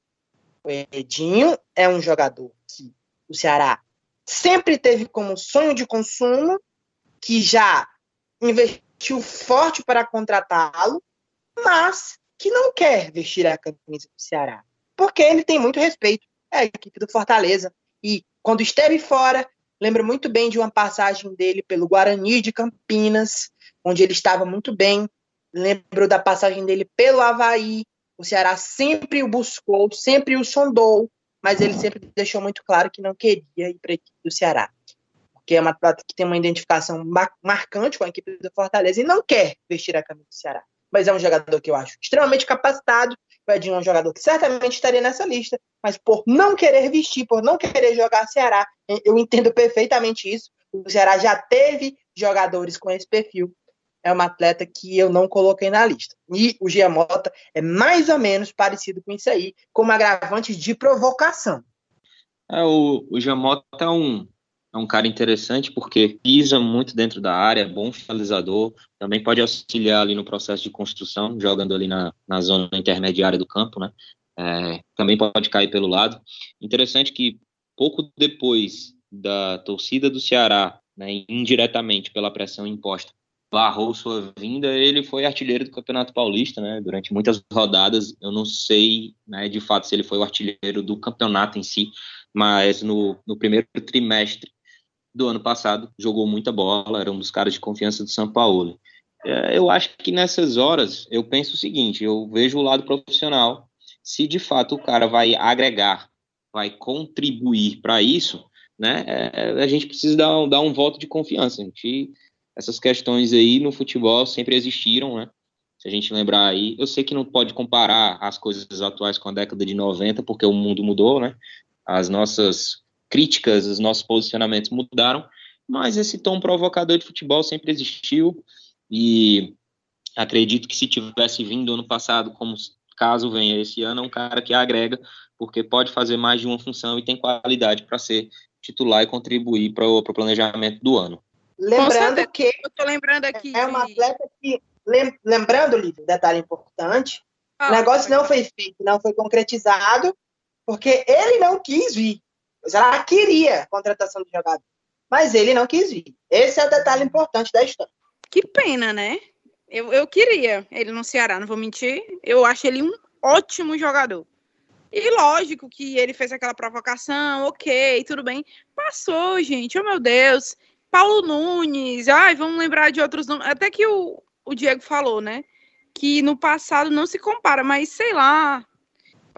O Edinho é um jogador que o Ceará sempre teve como sonho de consumo, que já investiu forte para contratá-lo, mas que não quer vestir a camisa do Ceará, porque ele tem muito respeito à equipe do Fortaleza e quando esteve fora, lembro muito bem de uma passagem dele pelo Guarani de Campinas, onde ele estava muito bem. Lembro da passagem dele pelo Havaí. O Ceará sempre o buscou, sempre o sondou, mas ele sempre deixou muito claro que não queria ir para a equipe do Ceará. Porque é uma atleta que tem uma identificação marcante com a equipe do Fortaleza e não quer vestir a camisa do Ceará. Mas é um jogador que eu acho extremamente capacitado, Edinho é um jogador que certamente estaria nessa lista, mas por não querer vestir, por não querer jogar Ceará, eu entendo perfeitamente isso. O Ceará já teve jogadores com esse perfil. É uma atleta que eu não coloquei na lista. E o Giamota é mais ou menos parecido com isso aí, como agravante de provocação. É, o, o Giamota é um, é um cara interessante porque pisa muito dentro da área, é bom finalizador, também pode auxiliar ali no processo de construção, jogando ali na, na zona intermediária do campo, né? É, também pode cair pelo lado. Interessante que pouco depois da torcida do Ceará, né, indiretamente pela pressão imposta, barrou sua vinda, ele foi artilheiro do Campeonato Paulista, né, durante muitas rodadas. Eu não sei, né, de fato, se ele foi o artilheiro do campeonato em si, mas no, no primeiro trimestre do ano passado jogou muita bola, era um dos caras de confiança do São Paulo. É, eu acho que nessas horas eu penso o seguinte: eu vejo o lado profissional. Se de fato o cara vai agregar, vai contribuir para isso, né? É, a gente precisa dar, dar um voto de confiança. Gente essas questões aí no futebol sempre existiram, né? Se a gente lembrar aí, eu sei que não pode comparar as coisas atuais com a década de 90, porque o mundo mudou, né? As nossas críticas, os nossos posicionamentos mudaram, mas esse tom provocador de futebol sempre existiu e acredito que se tivesse vindo ano passado, como caso venha esse ano, é um cara que agrega, porque pode fazer mais de uma função e tem qualidade para ser titular e contribuir para o planejamento do ano. Lembrando que. Eu tô lembrando aqui. É uma atleta que. Lembrando, Lívia, detalhe importante: ah, o negócio não foi feito, não foi concretizado, porque ele não quis vir. Ela queria a contratação do jogador, mas ele não quis vir. Esse é o detalhe importante da história. Que pena, né? Eu, eu queria ele no Ceará, não vou mentir. Eu acho ele um ótimo jogador. E lógico que ele fez aquela provocação, ok, tudo bem. Passou, gente, oh meu Deus. Paulo Nunes, ai, vamos lembrar de outros nomes. Até que o, o Diego falou, né? Que no passado não se compara, mas sei lá.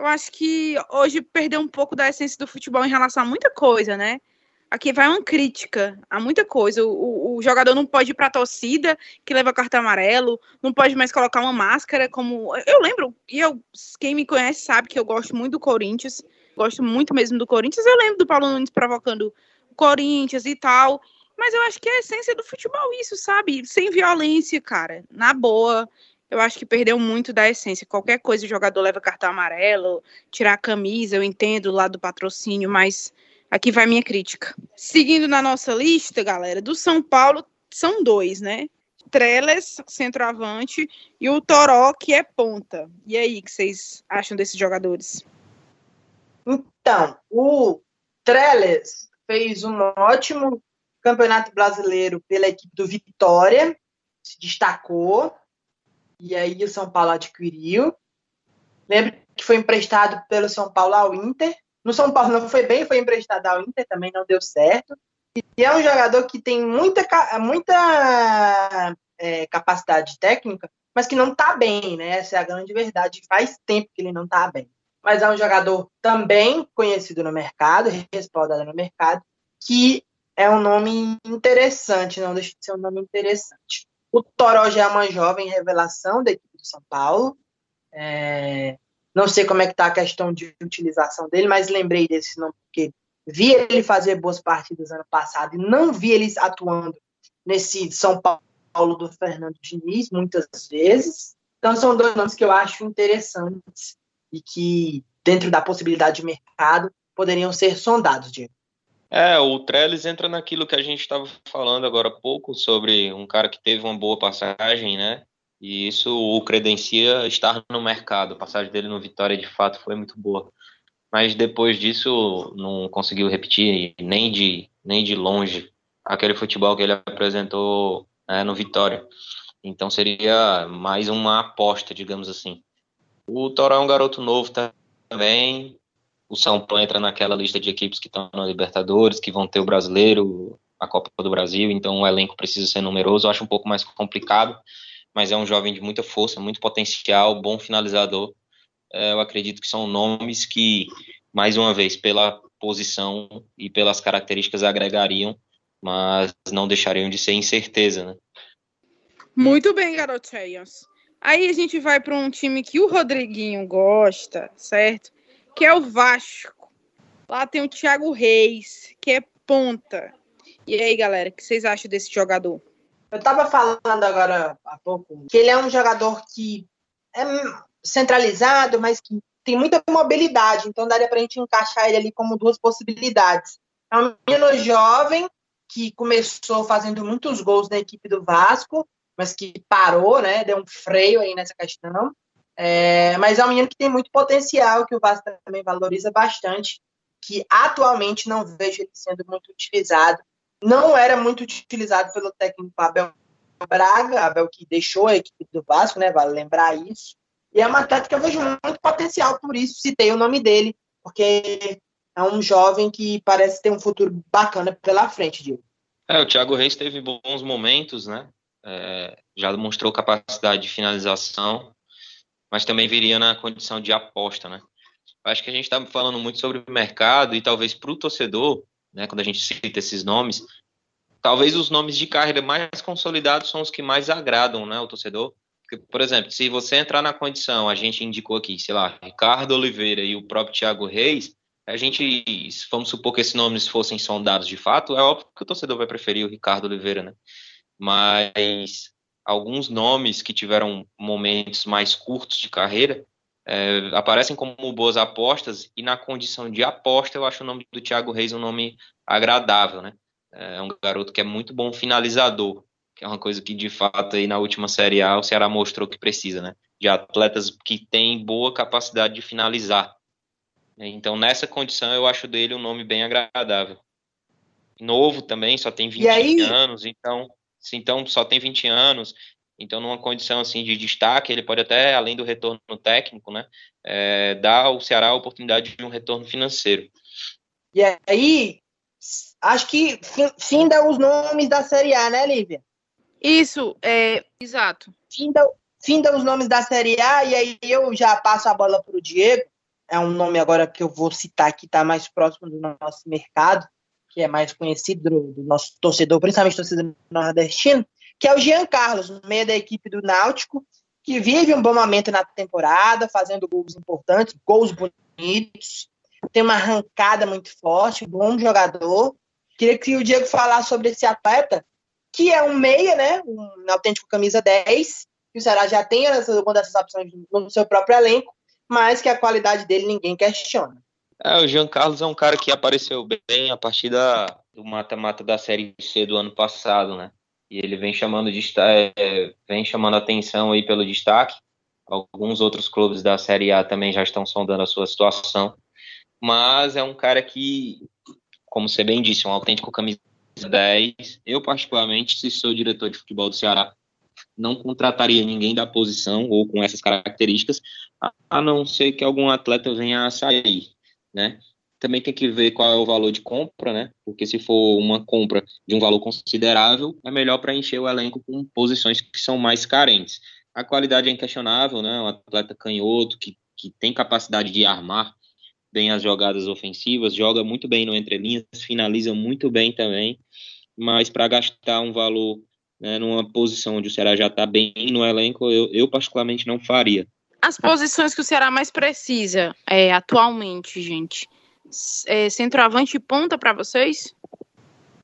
Eu acho que hoje perdeu um pouco da essência do futebol em relação a muita coisa, né? Aqui vai uma crítica a muita coisa. O, o jogador não pode ir para a torcida que leva cartão amarelo, não pode mais colocar uma máscara, como. Eu lembro, e eu, quem me conhece sabe que eu gosto muito do Corinthians, gosto muito mesmo do Corinthians. Eu lembro do Paulo Nunes provocando o Corinthians e tal. Mas eu acho que é a essência do futebol isso, sabe? Sem violência, cara. Na boa. Eu acho que perdeu muito da essência. Qualquer coisa o jogador leva cartão amarelo, tirar a camisa, eu entendo lá do patrocínio, mas aqui vai minha crítica. Seguindo na nossa lista, galera, do São Paulo são dois, né? Treles, centroavante, e o Toró, que é ponta. E aí, que vocês acham desses jogadores? Então, o Treles fez um ótimo Campeonato Brasileiro pela equipe do Vitória, se destacou, e aí o São Paulo adquiriu. Lembro que foi emprestado pelo São Paulo ao Inter. No São Paulo não foi bem, foi emprestado ao Inter, também não deu certo. E é um jogador que tem muita, muita é, capacidade técnica, mas que não está bem, né? Essa é a grande verdade. Faz tempo que ele não está bem. Mas é um jogador também conhecido no mercado, respaldado no mercado, que é um nome interessante, não deixa de ser um nome interessante. O Toró já é uma jovem revelação da equipe do São Paulo. É, não sei como é que está a questão de utilização dele, mas lembrei desse nome porque vi ele fazer boas partidas ano passado e não vi ele atuando nesse São Paulo do Fernando Diniz muitas vezes. Então são dois nomes que eu acho interessantes e que, dentro da possibilidade de mercado, poderiam ser sondados, Diego. É, o Trellis entra naquilo que a gente estava falando agora há pouco sobre um cara que teve uma boa passagem, né? E isso o credencia estar no mercado. A passagem dele no Vitória de fato foi muito boa. Mas depois disso não conseguiu repetir nem de, nem de longe aquele futebol que ele apresentou né, no Vitória. Então seria mais uma aposta, digamos assim. O Toró é um garoto novo também, o São Paulo entra naquela lista de equipes que estão na Libertadores, que vão ter o Brasileiro, a Copa do Brasil, então o elenco precisa ser numeroso. Eu acho um pouco mais complicado, mas é um jovem de muita força, muito potencial, bom finalizador. É, eu acredito que são nomes que, mais uma vez, pela posição e pelas características agregariam, mas não deixariam de ser incerteza, né? Muito bem, garotinhos. Aí a gente vai para um time que o Rodriguinho gosta, certo? Que é o Vasco. Lá tem o Thiago Reis, que é ponta. E aí, galera, o que vocês acham desse jogador? Eu estava falando agora há pouco que ele é um jogador que é centralizado, mas que tem muita mobilidade, então daria para a gente encaixar ele ali como duas possibilidades. É um menino jovem que começou fazendo muitos gols na equipe do Vasco, mas que parou, né? Deu um freio aí nessa questão. É, mas é um menino que tem muito potencial, que o Vasco também valoriza bastante, que atualmente não vejo ele sendo muito utilizado. Não era muito utilizado pelo técnico Abel Braga, Abel que deixou a equipe do Vasco, né? Vale lembrar isso. E é uma atleta que eu vejo muito potencial, por isso citei o nome dele, porque é um jovem que parece ter um futuro bacana pela frente, Diego. É, o Thiago Reis teve bons momentos, né? É, já demonstrou capacidade de finalização, mas também viria na condição de aposta, né? Acho que a gente está falando muito sobre o mercado e talvez para o torcedor, né, quando a gente cita esses nomes, talvez os nomes de carreira mais consolidados são os que mais agradam, né, o torcedor. Porque, por exemplo, se você entrar na condição, a gente indicou aqui, sei lá, Ricardo Oliveira e o próprio Thiago Reis, a gente, vamos supor que esses nomes fossem sondados de fato, é óbvio que o torcedor vai preferir o Ricardo Oliveira, né? Mas alguns nomes que tiveram momentos mais curtos de carreira é, aparecem como boas apostas e na condição de aposta eu acho o nome do Thiago Reis um nome agradável, né? É um garoto que é muito bom finalizador, que é uma coisa que de fato aí na última Série A o Ceará mostrou que precisa, né? De atletas que têm boa capacidade de finalizar. Então nessa condição eu acho dele um nome bem agradável. Novo também, só tem 20 aí... anos, então, então só tem 20 anos, então, numa condição assim de destaque, ele pode até, além do retorno técnico, né, é, dar ao Ceará a oportunidade de um retorno financeiro. E aí, acho que finda os nomes da Série A, né, Lívia? Isso, é, exato. Finda, finda os nomes da Série A, e aí eu já passo a bola para o Diego. É um nome agora que eu vou citar que está mais próximo do nosso mercado, que é mais conhecido do, do nosso torcedor, principalmente torcedor nordestino, que é o Jean Carlos, meio da equipe do Náutico, que vive um bom momento na temporada, fazendo gols importantes, gols bonitos, tem uma arrancada muito forte, bom jogador. Queria que o Diego falasse sobre esse atleta, que é um meia, né? Um autêntico camisa 10, que o Ceará já tem alguma dessas opções no seu próprio elenco, mas que a qualidade dele ninguém questiona. É, o Jean Carlos é um cara que apareceu bem a partir da, do mata-mata da Série C do ano passado, né? e ele vem chamando, de, é, vem chamando atenção aí pelo destaque. Alguns outros clubes da Série A também já estão sondando a sua situação, mas é um cara que, como você bem disse, é um autêntico camisa 10. Eu, particularmente, se sou diretor de futebol do Ceará, não contrataria ninguém da posição ou com essas características, a não ser que algum atleta venha a sair, né? também tem que ver qual é o valor de compra, né? Porque se for uma compra de um valor considerável, é melhor para encher o elenco com posições que são mais carentes. A qualidade é inquestionável, né? Um atleta canhoto que, que tem capacidade de armar bem as jogadas ofensivas, joga muito bem no entrelinhas, finaliza muito bem também, mas para gastar um valor né, numa posição onde o Ceará já está bem no elenco, eu, eu particularmente não faria. As posições que o Ceará mais precisa é, atualmente, gente é, centroavante e ponta para vocês?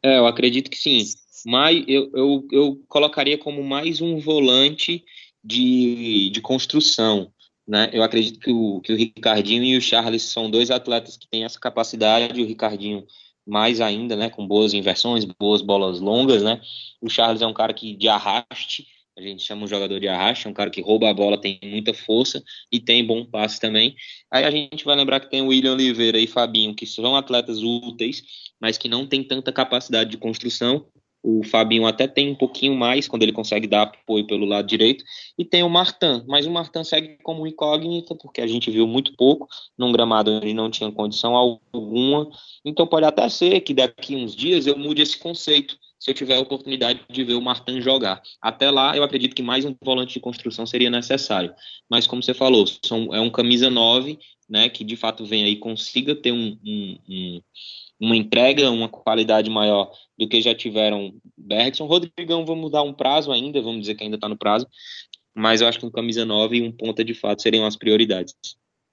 É, eu acredito que sim. Mas eu, eu, eu colocaria como mais um volante de, de construção. Né? Eu acredito que o, que o Ricardinho e o Charles são dois atletas que têm essa capacidade. O Ricardinho mais ainda, né, com boas inversões, boas bolas longas, né? O Charles é um cara que de arraste, a gente chama um jogador de arraste, é um cara que rouba a bola, tem muita força e tem bom passe também. Aí a gente vai lembrar que tem o William Oliveira e Fabinho, que são atletas úteis, mas que não tem tanta capacidade de construção. O Fabinho até tem um pouquinho mais quando ele consegue dar apoio pelo lado direito. E tem o Martin, mas o Martin segue como incógnita, porque a gente viu muito pouco num gramado onde não tinha condição alguma. Então pode até ser que daqui uns dias eu mude esse conceito se eu tiver a oportunidade de ver o Martin jogar. Até lá, eu acredito que mais um volante de construção seria necessário. Mas, como você falou, são, é um camisa 9, né, que de fato vem aí consiga ter um, um, um, uma entrega, uma qualidade maior do que já tiveram Bergson. Rodrigão, vamos dar um prazo ainda, vamos dizer que ainda está no prazo, mas eu acho que um camisa 9 e um ponta de fato seriam as prioridades.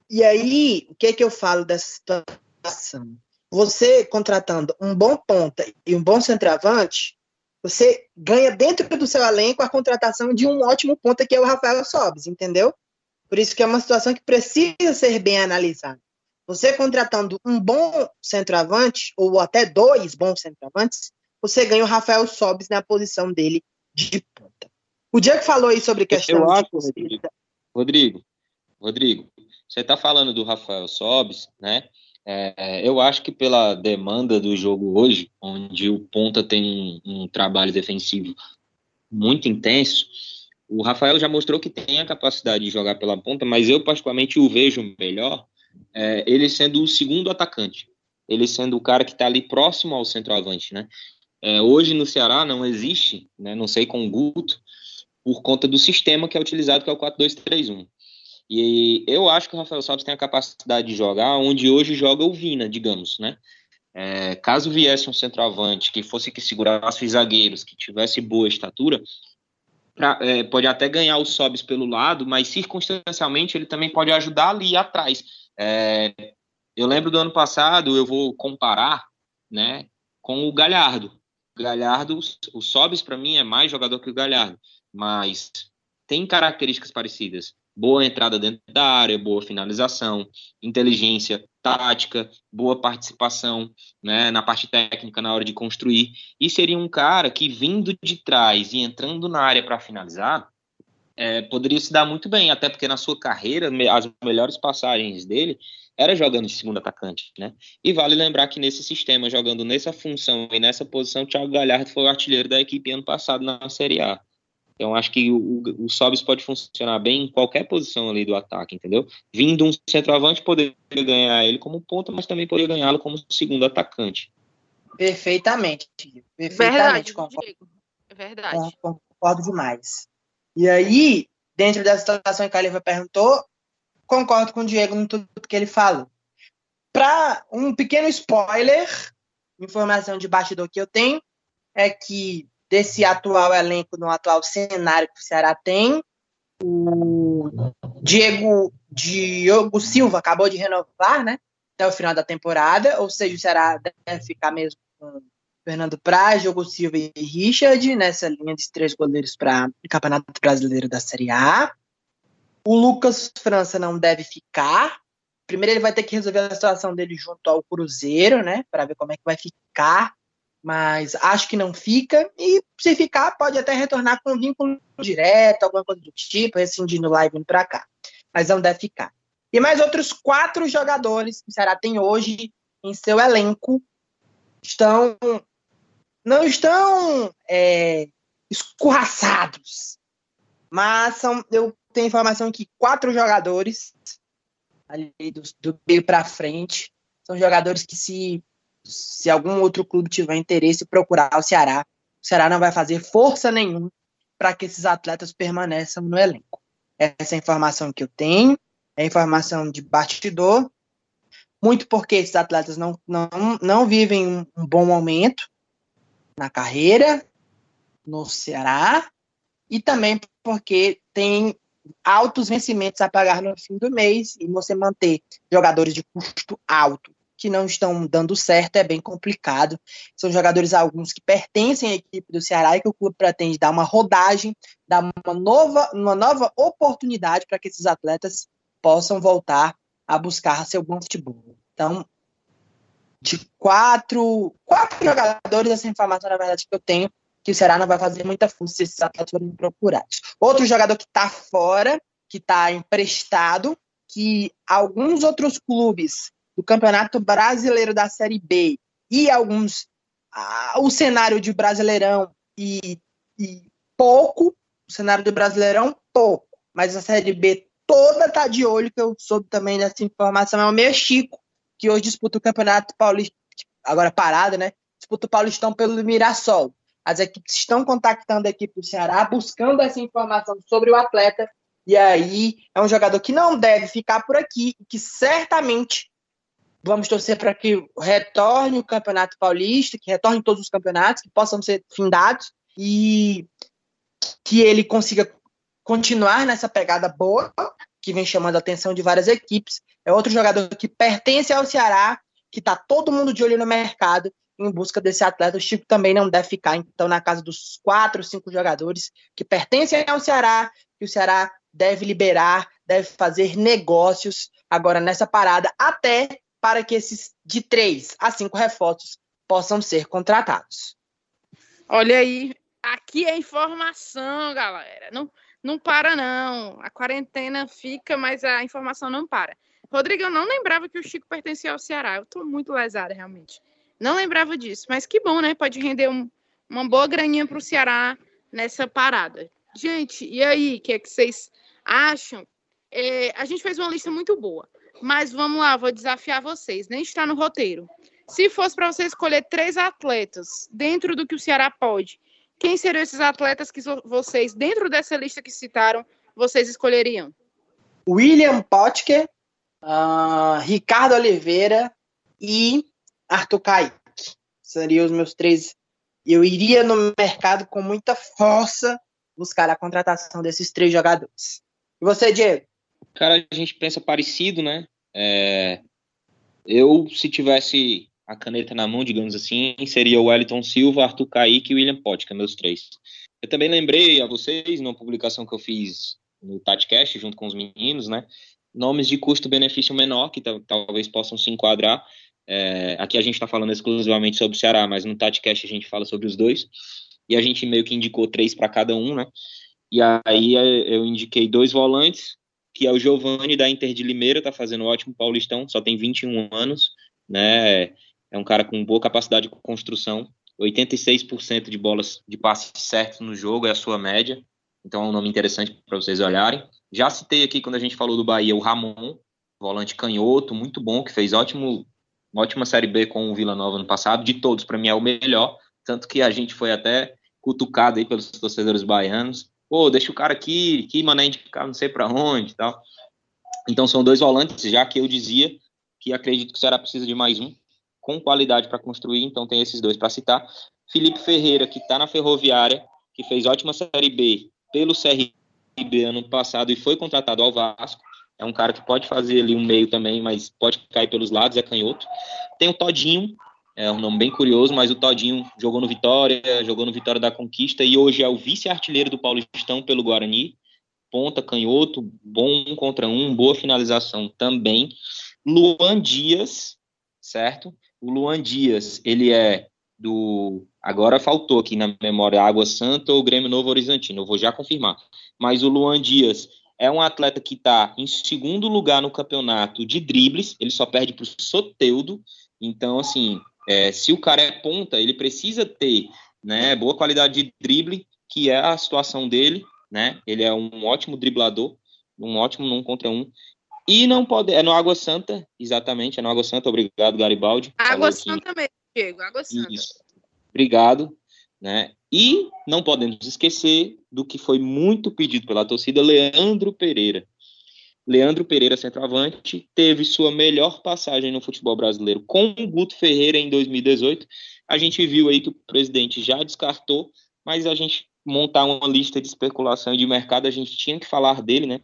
E aí, o que é que eu falo dessa situação? Você contratando um bom ponta e um bom centroavante, você ganha dentro do seu elenco a contratação de um ótimo ponta que é o Rafael Sobes, entendeu? Por isso que é uma situação que precisa ser bem analisada. você contratando um bom centroavante, ou até dois bons centroavantes, você ganha o Rafael Sobis na posição dele de ponta. O Diego falou aí sobre questão Eu acho, de... Rodrigo, Rodrigo, Rodrigo, você está falando do Rafael Sobis, né? É, eu acho que pela demanda do jogo hoje, onde o ponta tem um, um trabalho defensivo muito intenso, o Rafael já mostrou que tem a capacidade de jogar pela ponta, mas eu particularmente o vejo melhor é, ele sendo o segundo atacante, ele sendo o cara que está ali próximo ao centroavante, né? É, hoje no Ceará não existe, né, não sei com o Guto, por conta do sistema que é utilizado, que é o 4-2-3-1. E eu acho que o Rafael Sobis tem a capacidade de jogar onde hoje joga o Vina, digamos, né? É, caso viesse um centroavante que fosse que segurasse os zagueiros, que tivesse boa estatura, pra, é, pode até ganhar o Sobis pelo lado, mas circunstancialmente ele também pode ajudar ali atrás. É, eu lembro do ano passado, eu vou comparar, né, com o Galhardo. O Galhardo, o Sobis para mim é mais jogador que o Galhardo, mas tem características parecidas boa entrada dentro da área, boa finalização, inteligência tática, boa participação né, na parte técnica na hora de construir. E seria um cara que, vindo de trás e entrando na área para finalizar, é, poderia se dar muito bem, até porque na sua carreira, as melhores passagens dele era jogando de segundo atacante, né? E vale lembrar que nesse sistema, jogando nessa função e nessa posição, Thiago Galhardo foi o artilheiro da equipe ano passado na Série A. Então, acho que o, o Sobis pode funcionar bem em qualquer posição ali do ataque, entendeu? Vindo um centroavante, poderia ganhar ele como ponta, mas também poderia ganhá-lo como segundo atacante. Perfeitamente. Perfeitamente. Verdade, concordo. Diego. É verdade. Concordo demais. E aí, dentro dessa situação que a Califa perguntou, concordo com o Diego em tudo que ele falou. Para um pequeno spoiler, informação de bastidor que eu tenho, é que desse atual elenco, no atual cenário que o Ceará tem. O Diego Diogo Silva acabou de renovar, né? Até o final da temporada, ou seja, o Ceará deve ficar mesmo com Fernando Praz, Diogo Silva e Richard nessa linha de três goleiros para o Campeonato Brasileiro da Série A. O Lucas França não deve ficar. Primeiro ele vai ter que resolver a situação dele junto ao Cruzeiro, né? Para ver como é que vai ficar mas acho que não fica. E se ficar, pode até retornar com um vínculo direto, alguma coisa do tipo, rescindindo lá e para cá. Mas não deve ficar. E mais outros quatro jogadores que o Ceará tem hoje em seu elenco estão não estão é, escorraçados, mas são, eu tenho informação que quatro jogadores ali do, do meio para frente são jogadores que se se algum outro clube tiver interesse procurar o Ceará, o Ceará não vai fazer força nenhuma para que esses atletas permaneçam no elenco. Essa é a informação que eu tenho, é informação de bastidor, muito porque esses atletas não, não, não vivem um bom momento na carreira, no Ceará, e também porque tem altos vencimentos a pagar no fim do mês e você manter jogadores de custo alto que não estão dando certo, é bem complicado. São jogadores alguns que pertencem à equipe do Ceará e que o clube pretende dar uma rodagem, dar uma nova, uma nova oportunidade para que esses atletas possam voltar a buscar seu bom futebol. Então, de quatro, quatro jogadores, essa informação, na verdade, que eu tenho, que o Ceará não vai fazer muita força se esses atletas forem procurados. Outro jogador que está fora, que está emprestado, que alguns outros clubes do Campeonato Brasileiro da Série B e alguns ah, o cenário de Brasileirão e, e, pouco, o cenário do Brasileirão pouco, mas a Série B toda tá de olho, que eu soube também dessa informação, é o Mexico, que hoje disputa o Campeonato Paulista, agora parado, né? Disputa o Paulistão pelo Mirassol. As equipes estão contactando a equipe do Ceará, buscando essa informação sobre o atleta, e aí é um jogador que não deve ficar por aqui, que certamente Vamos torcer para que retorne o Campeonato Paulista, que retorne todos os campeonatos, que possam ser findados e que ele consiga continuar nessa pegada boa, que vem chamando a atenção de várias equipes. É outro jogador que pertence ao Ceará, que está todo mundo de olho no mercado em busca desse atleta. O Chico também não deve ficar, então, na casa dos quatro, cinco jogadores que pertencem ao Ceará, que o Ceará deve liberar deve fazer negócios agora nessa parada, até para que esses de três a cinco reforços possam ser contratados. Olha aí, aqui é informação, galera. Não, não para, não. A quarentena fica, mas a informação não para. Rodrigo, eu não lembrava que o Chico pertencia ao Ceará. Eu tô muito lesada, realmente. Não lembrava disso, mas que bom, né? Pode render um, uma boa graninha para o Ceará nessa parada. Gente, e aí, o que é que vocês acham? É, a gente fez uma lista muito boa, mas vamos lá, vou desafiar vocês. Nem está no roteiro. Se fosse para você escolher três atletas dentro do que o Ceará pode, quem seriam esses atletas que vocês, dentro dessa lista que citaram, vocês escolheriam? William Potker, uh, Ricardo Oliveira e Arthur Kaique. Seriam os meus três. Eu iria no mercado com muita força buscar a contratação desses três jogadores. E você, Diego? Cara, a gente pensa parecido, né? É... Eu, se tivesse a caneta na mão, digamos assim, seria o Wellington Silva, Arthur Kaique e William Potker, meus três. Eu também lembrei a vocês, numa publicação que eu fiz no TatiCast, junto com os meninos, né? Nomes de custo-benefício menor, que talvez possam se enquadrar. É, aqui a gente está falando exclusivamente sobre o Ceará, mas no TatiCast a gente fala sobre os dois. E a gente meio que indicou três para cada um, né? E aí é, eu indiquei dois volantes, que é o Giovani da Inter de Limeira, tá fazendo um ótimo paulistão, só tem 21 anos, né? É um cara com boa capacidade de construção. 86% de bolas de passes certos no jogo é a sua média. Então é um nome interessante para vocês olharem. Já citei aqui quando a gente falou do Bahia o Ramon, volante canhoto, muito bom, que fez ótimo, ótima Série B com o Vila Nova no passado. De todos, para mim é o melhor. Tanto que a gente foi até cutucado aí pelos torcedores baianos. Pô, deixa o cara aqui, que mané indicar não sei para onde e tal. Então são dois volantes, já que eu dizia que acredito que o Ceará precisa de mais um com qualidade para construir, então tem esses dois para citar. Felipe Ferreira, que está na Ferroviária, que fez ótima Série B pelo CRB ano passado e foi contratado ao Vasco. É um cara que pode fazer ali um meio também, mas pode cair pelos lados, é canhoto. Tem o Todinho, é um nome bem curioso, mas o Todinho jogou no Vitória, jogou no Vitória da Conquista e hoje é o vice-artilheiro do Paulistão pelo Guarani. Ponta, canhoto, bom um contra um, boa finalização também. Luan Dias, certo? O Luan Dias, ele é do. Agora faltou aqui na memória Água Santa ou Grêmio Novo Horizontino, eu vou já confirmar. Mas o Luan Dias é um atleta que está em segundo lugar no campeonato de dribles, ele só perde para o Soteudo. Então, assim, é, se o cara é ponta, ele precisa ter né, boa qualidade de drible, que é a situação dele. Né? Ele é um ótimo driblador, um ótimo num contra um. E não pode. É no Água Santa, exatamente, é no Água Santa, obrigado, Garibaldi. Água Santa aqui. mesmo, Diego, Água Santa. Isso. Obrigado. Né? E não podemos esquecer do que foi muito pedido pela torcida, Leandro Pereira. Leandro Pereira, centroavante, teve sua melhor passagem no futebol brasileiro com o Guto Ferreira em 2018. A gente viu aí que o presidente já descartou, mas a gente montar uma lista de especulação e de mercado, a gente tinha que falar dele, né?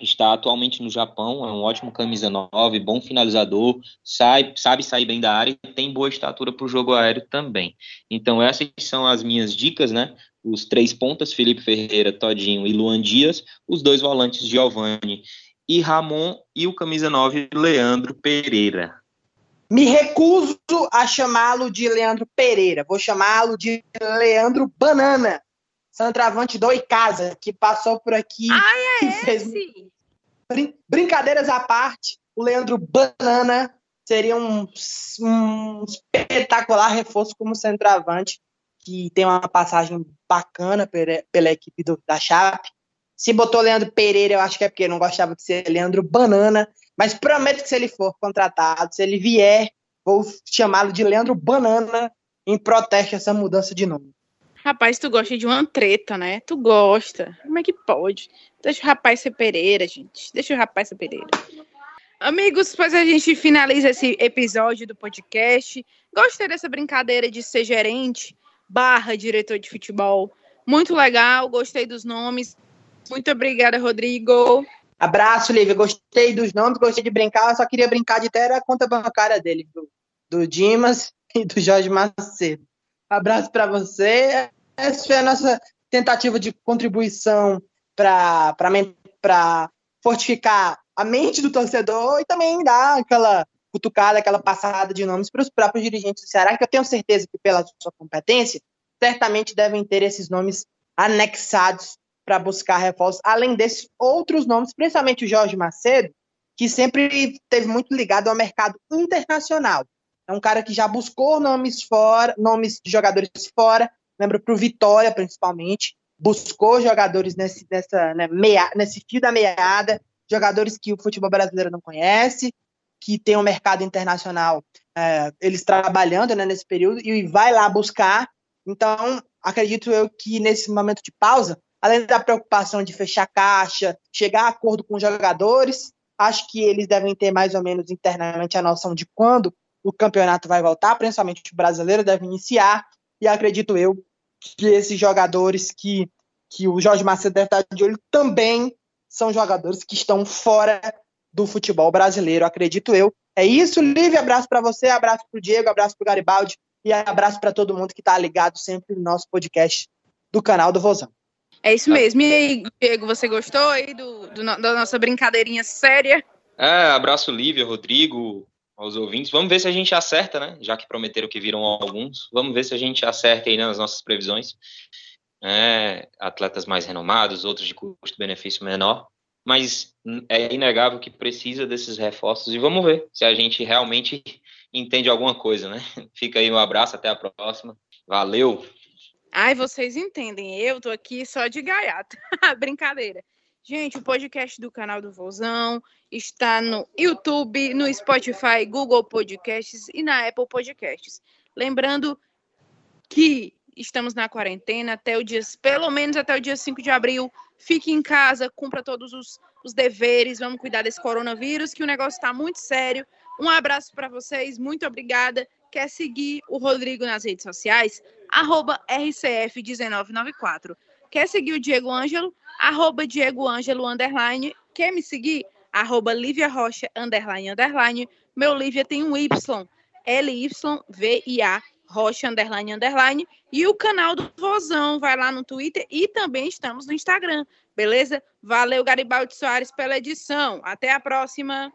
está atualmente no Japão, é um ótimo camisa 9, bom finalizador, sai, sabe sair bem da área e tem boa estatura para o jogo aéreo também. Então essas são as minhas dicas, né? Os três pontas, Felipe Ferreira, Todinho e Luan Dias, os dois volantes, Giovanni e Ramon, e o camisa 9, Leandro Pereira. Me recuso a chamá-lo de Leandro Pereira, vou chamá-lo de Leandro Banana centroavante do Icasa, que passou por aqui. Ai, é fez... Brin brincadeiras à parte, o Leandro Banana seria um, um espetacular reforço como centroavante, que tem uma passagem bacana pela, equipe do, da Chape. Se botou Leandro Pereira, eu acho que é porque não gostava de ser Leandro Banana, mas prometo que se ele for contratado, se ele vier, vou chamá-lo de Leandro Banana em protesto a essa mudança de nome. Rapaz, tu gosta de uma treta, né? Tu gosta. Como é que pode? Deixa o rapaz ser Pereira, gente. Deixa o rapaz ser Pereira. Amigos, depois a gente finaliza esse episódio do podcast. Gostei dessa brincadeira de ser gerente barra diretor de futebol. Muito legal, gostei dos nomes. Muito obrigada, Rodrigo. Abraço, Lívia. Gostei dos nomes, gostei de brincar. Eu só queria brincar de ter a conta bancária dele, do, do Dimas e do Jorge Macedo. Abraço para você. Essa foi a nossa tentativa de contribuição para fortificar a mente do torcedor e também dar aquela cutucada, aquela passada de nomes para os próprios dirigentes do Ceará, que eu tenho certeza que, pela sua competência, certamente devem ter esses nomes anexados para buscar reforços, além desses outros nomes, principalmente o Jorge Macedo, que sempre teve muito ligado ao mercado internacional. É um cara que já buscou nomes fora, nomes de jogadores fora, lembra para o Vitória principalmente, buscou jogadores nesse, nessa, né, meia, nesse fio da meada, jogadores que o futebol brasileiro não conhece, que tem um mercado internacional, é, eles trabalhando né, nesse período, e vai lá buscar. Então, acredito eu que nesse momento de pausa, além da preocupação de fechar caixa, chegar a acordo com os jogadores, acho que eles devem ter mais ou menos internamente a noção de quando o campeonato vai voltar, principalmente o brasileiro deve iniciar, e acredito eu que esses jogadores que, que o Jorge Macedo deve estar de olho também são jogadores que estão fora do futebol brasileiro, acredito eu. É isso, Lívia, abraço para você, abraço para o Diego, abraço para o Garibaldi e abraço para todo mundo que está ligado sempre no nosso podcast do canal do Vozão. É isso mesmo. E aí, Diego, você gostou aí do, do, da nossa brincadeirinha séria? É, abraço Lívia, Rodrigo, aos ouvintes. Vamos ver se a gente acerta, né? Já que prometeram que viram alguns. Vamos ver se a gente acerta aí nas nossas previsões. É, atletas mais renomados, outros de custo-benefício menor. Mas é inegável que precisa desses reforços. E vamos ver se a gente realmente entende alguma coisa, né? Fica aí um abraço, até a próxima. Valeu! Ai, vocês entendem, eu tô aqui só de gaiata. Brincadeira. Gente, o podcast do canal do Vozão está no YouTube, no Spotify, Google Podcasts e na Apple Podcasts. Lembrando que estamos na quarentena até o dia, pelo menos até o dia 5 de abril. Fique em casa, cumpra todos os, os deveres, vamos cuidar desse coronavírus, que o negócio está muito sério. Um abraço para vocês, muito obrigada. Quer seguir o Rodrigo nas redes sociais? arroba RCF1994. Quer seguir o Diego Ângelo? Arroba Diego Ângelo, underline. Quer me seguir? Arroba Lívia Rocha, underline, underline. Meu Lívia tem um Y, L-Y-V-I-A, Rocha, underline, underline. E o canal do Vozão, vai lá no Twitter e também estamos no Instagram, beleza? Valeu, Garibaldi Soares, pela edição. Até a próxima.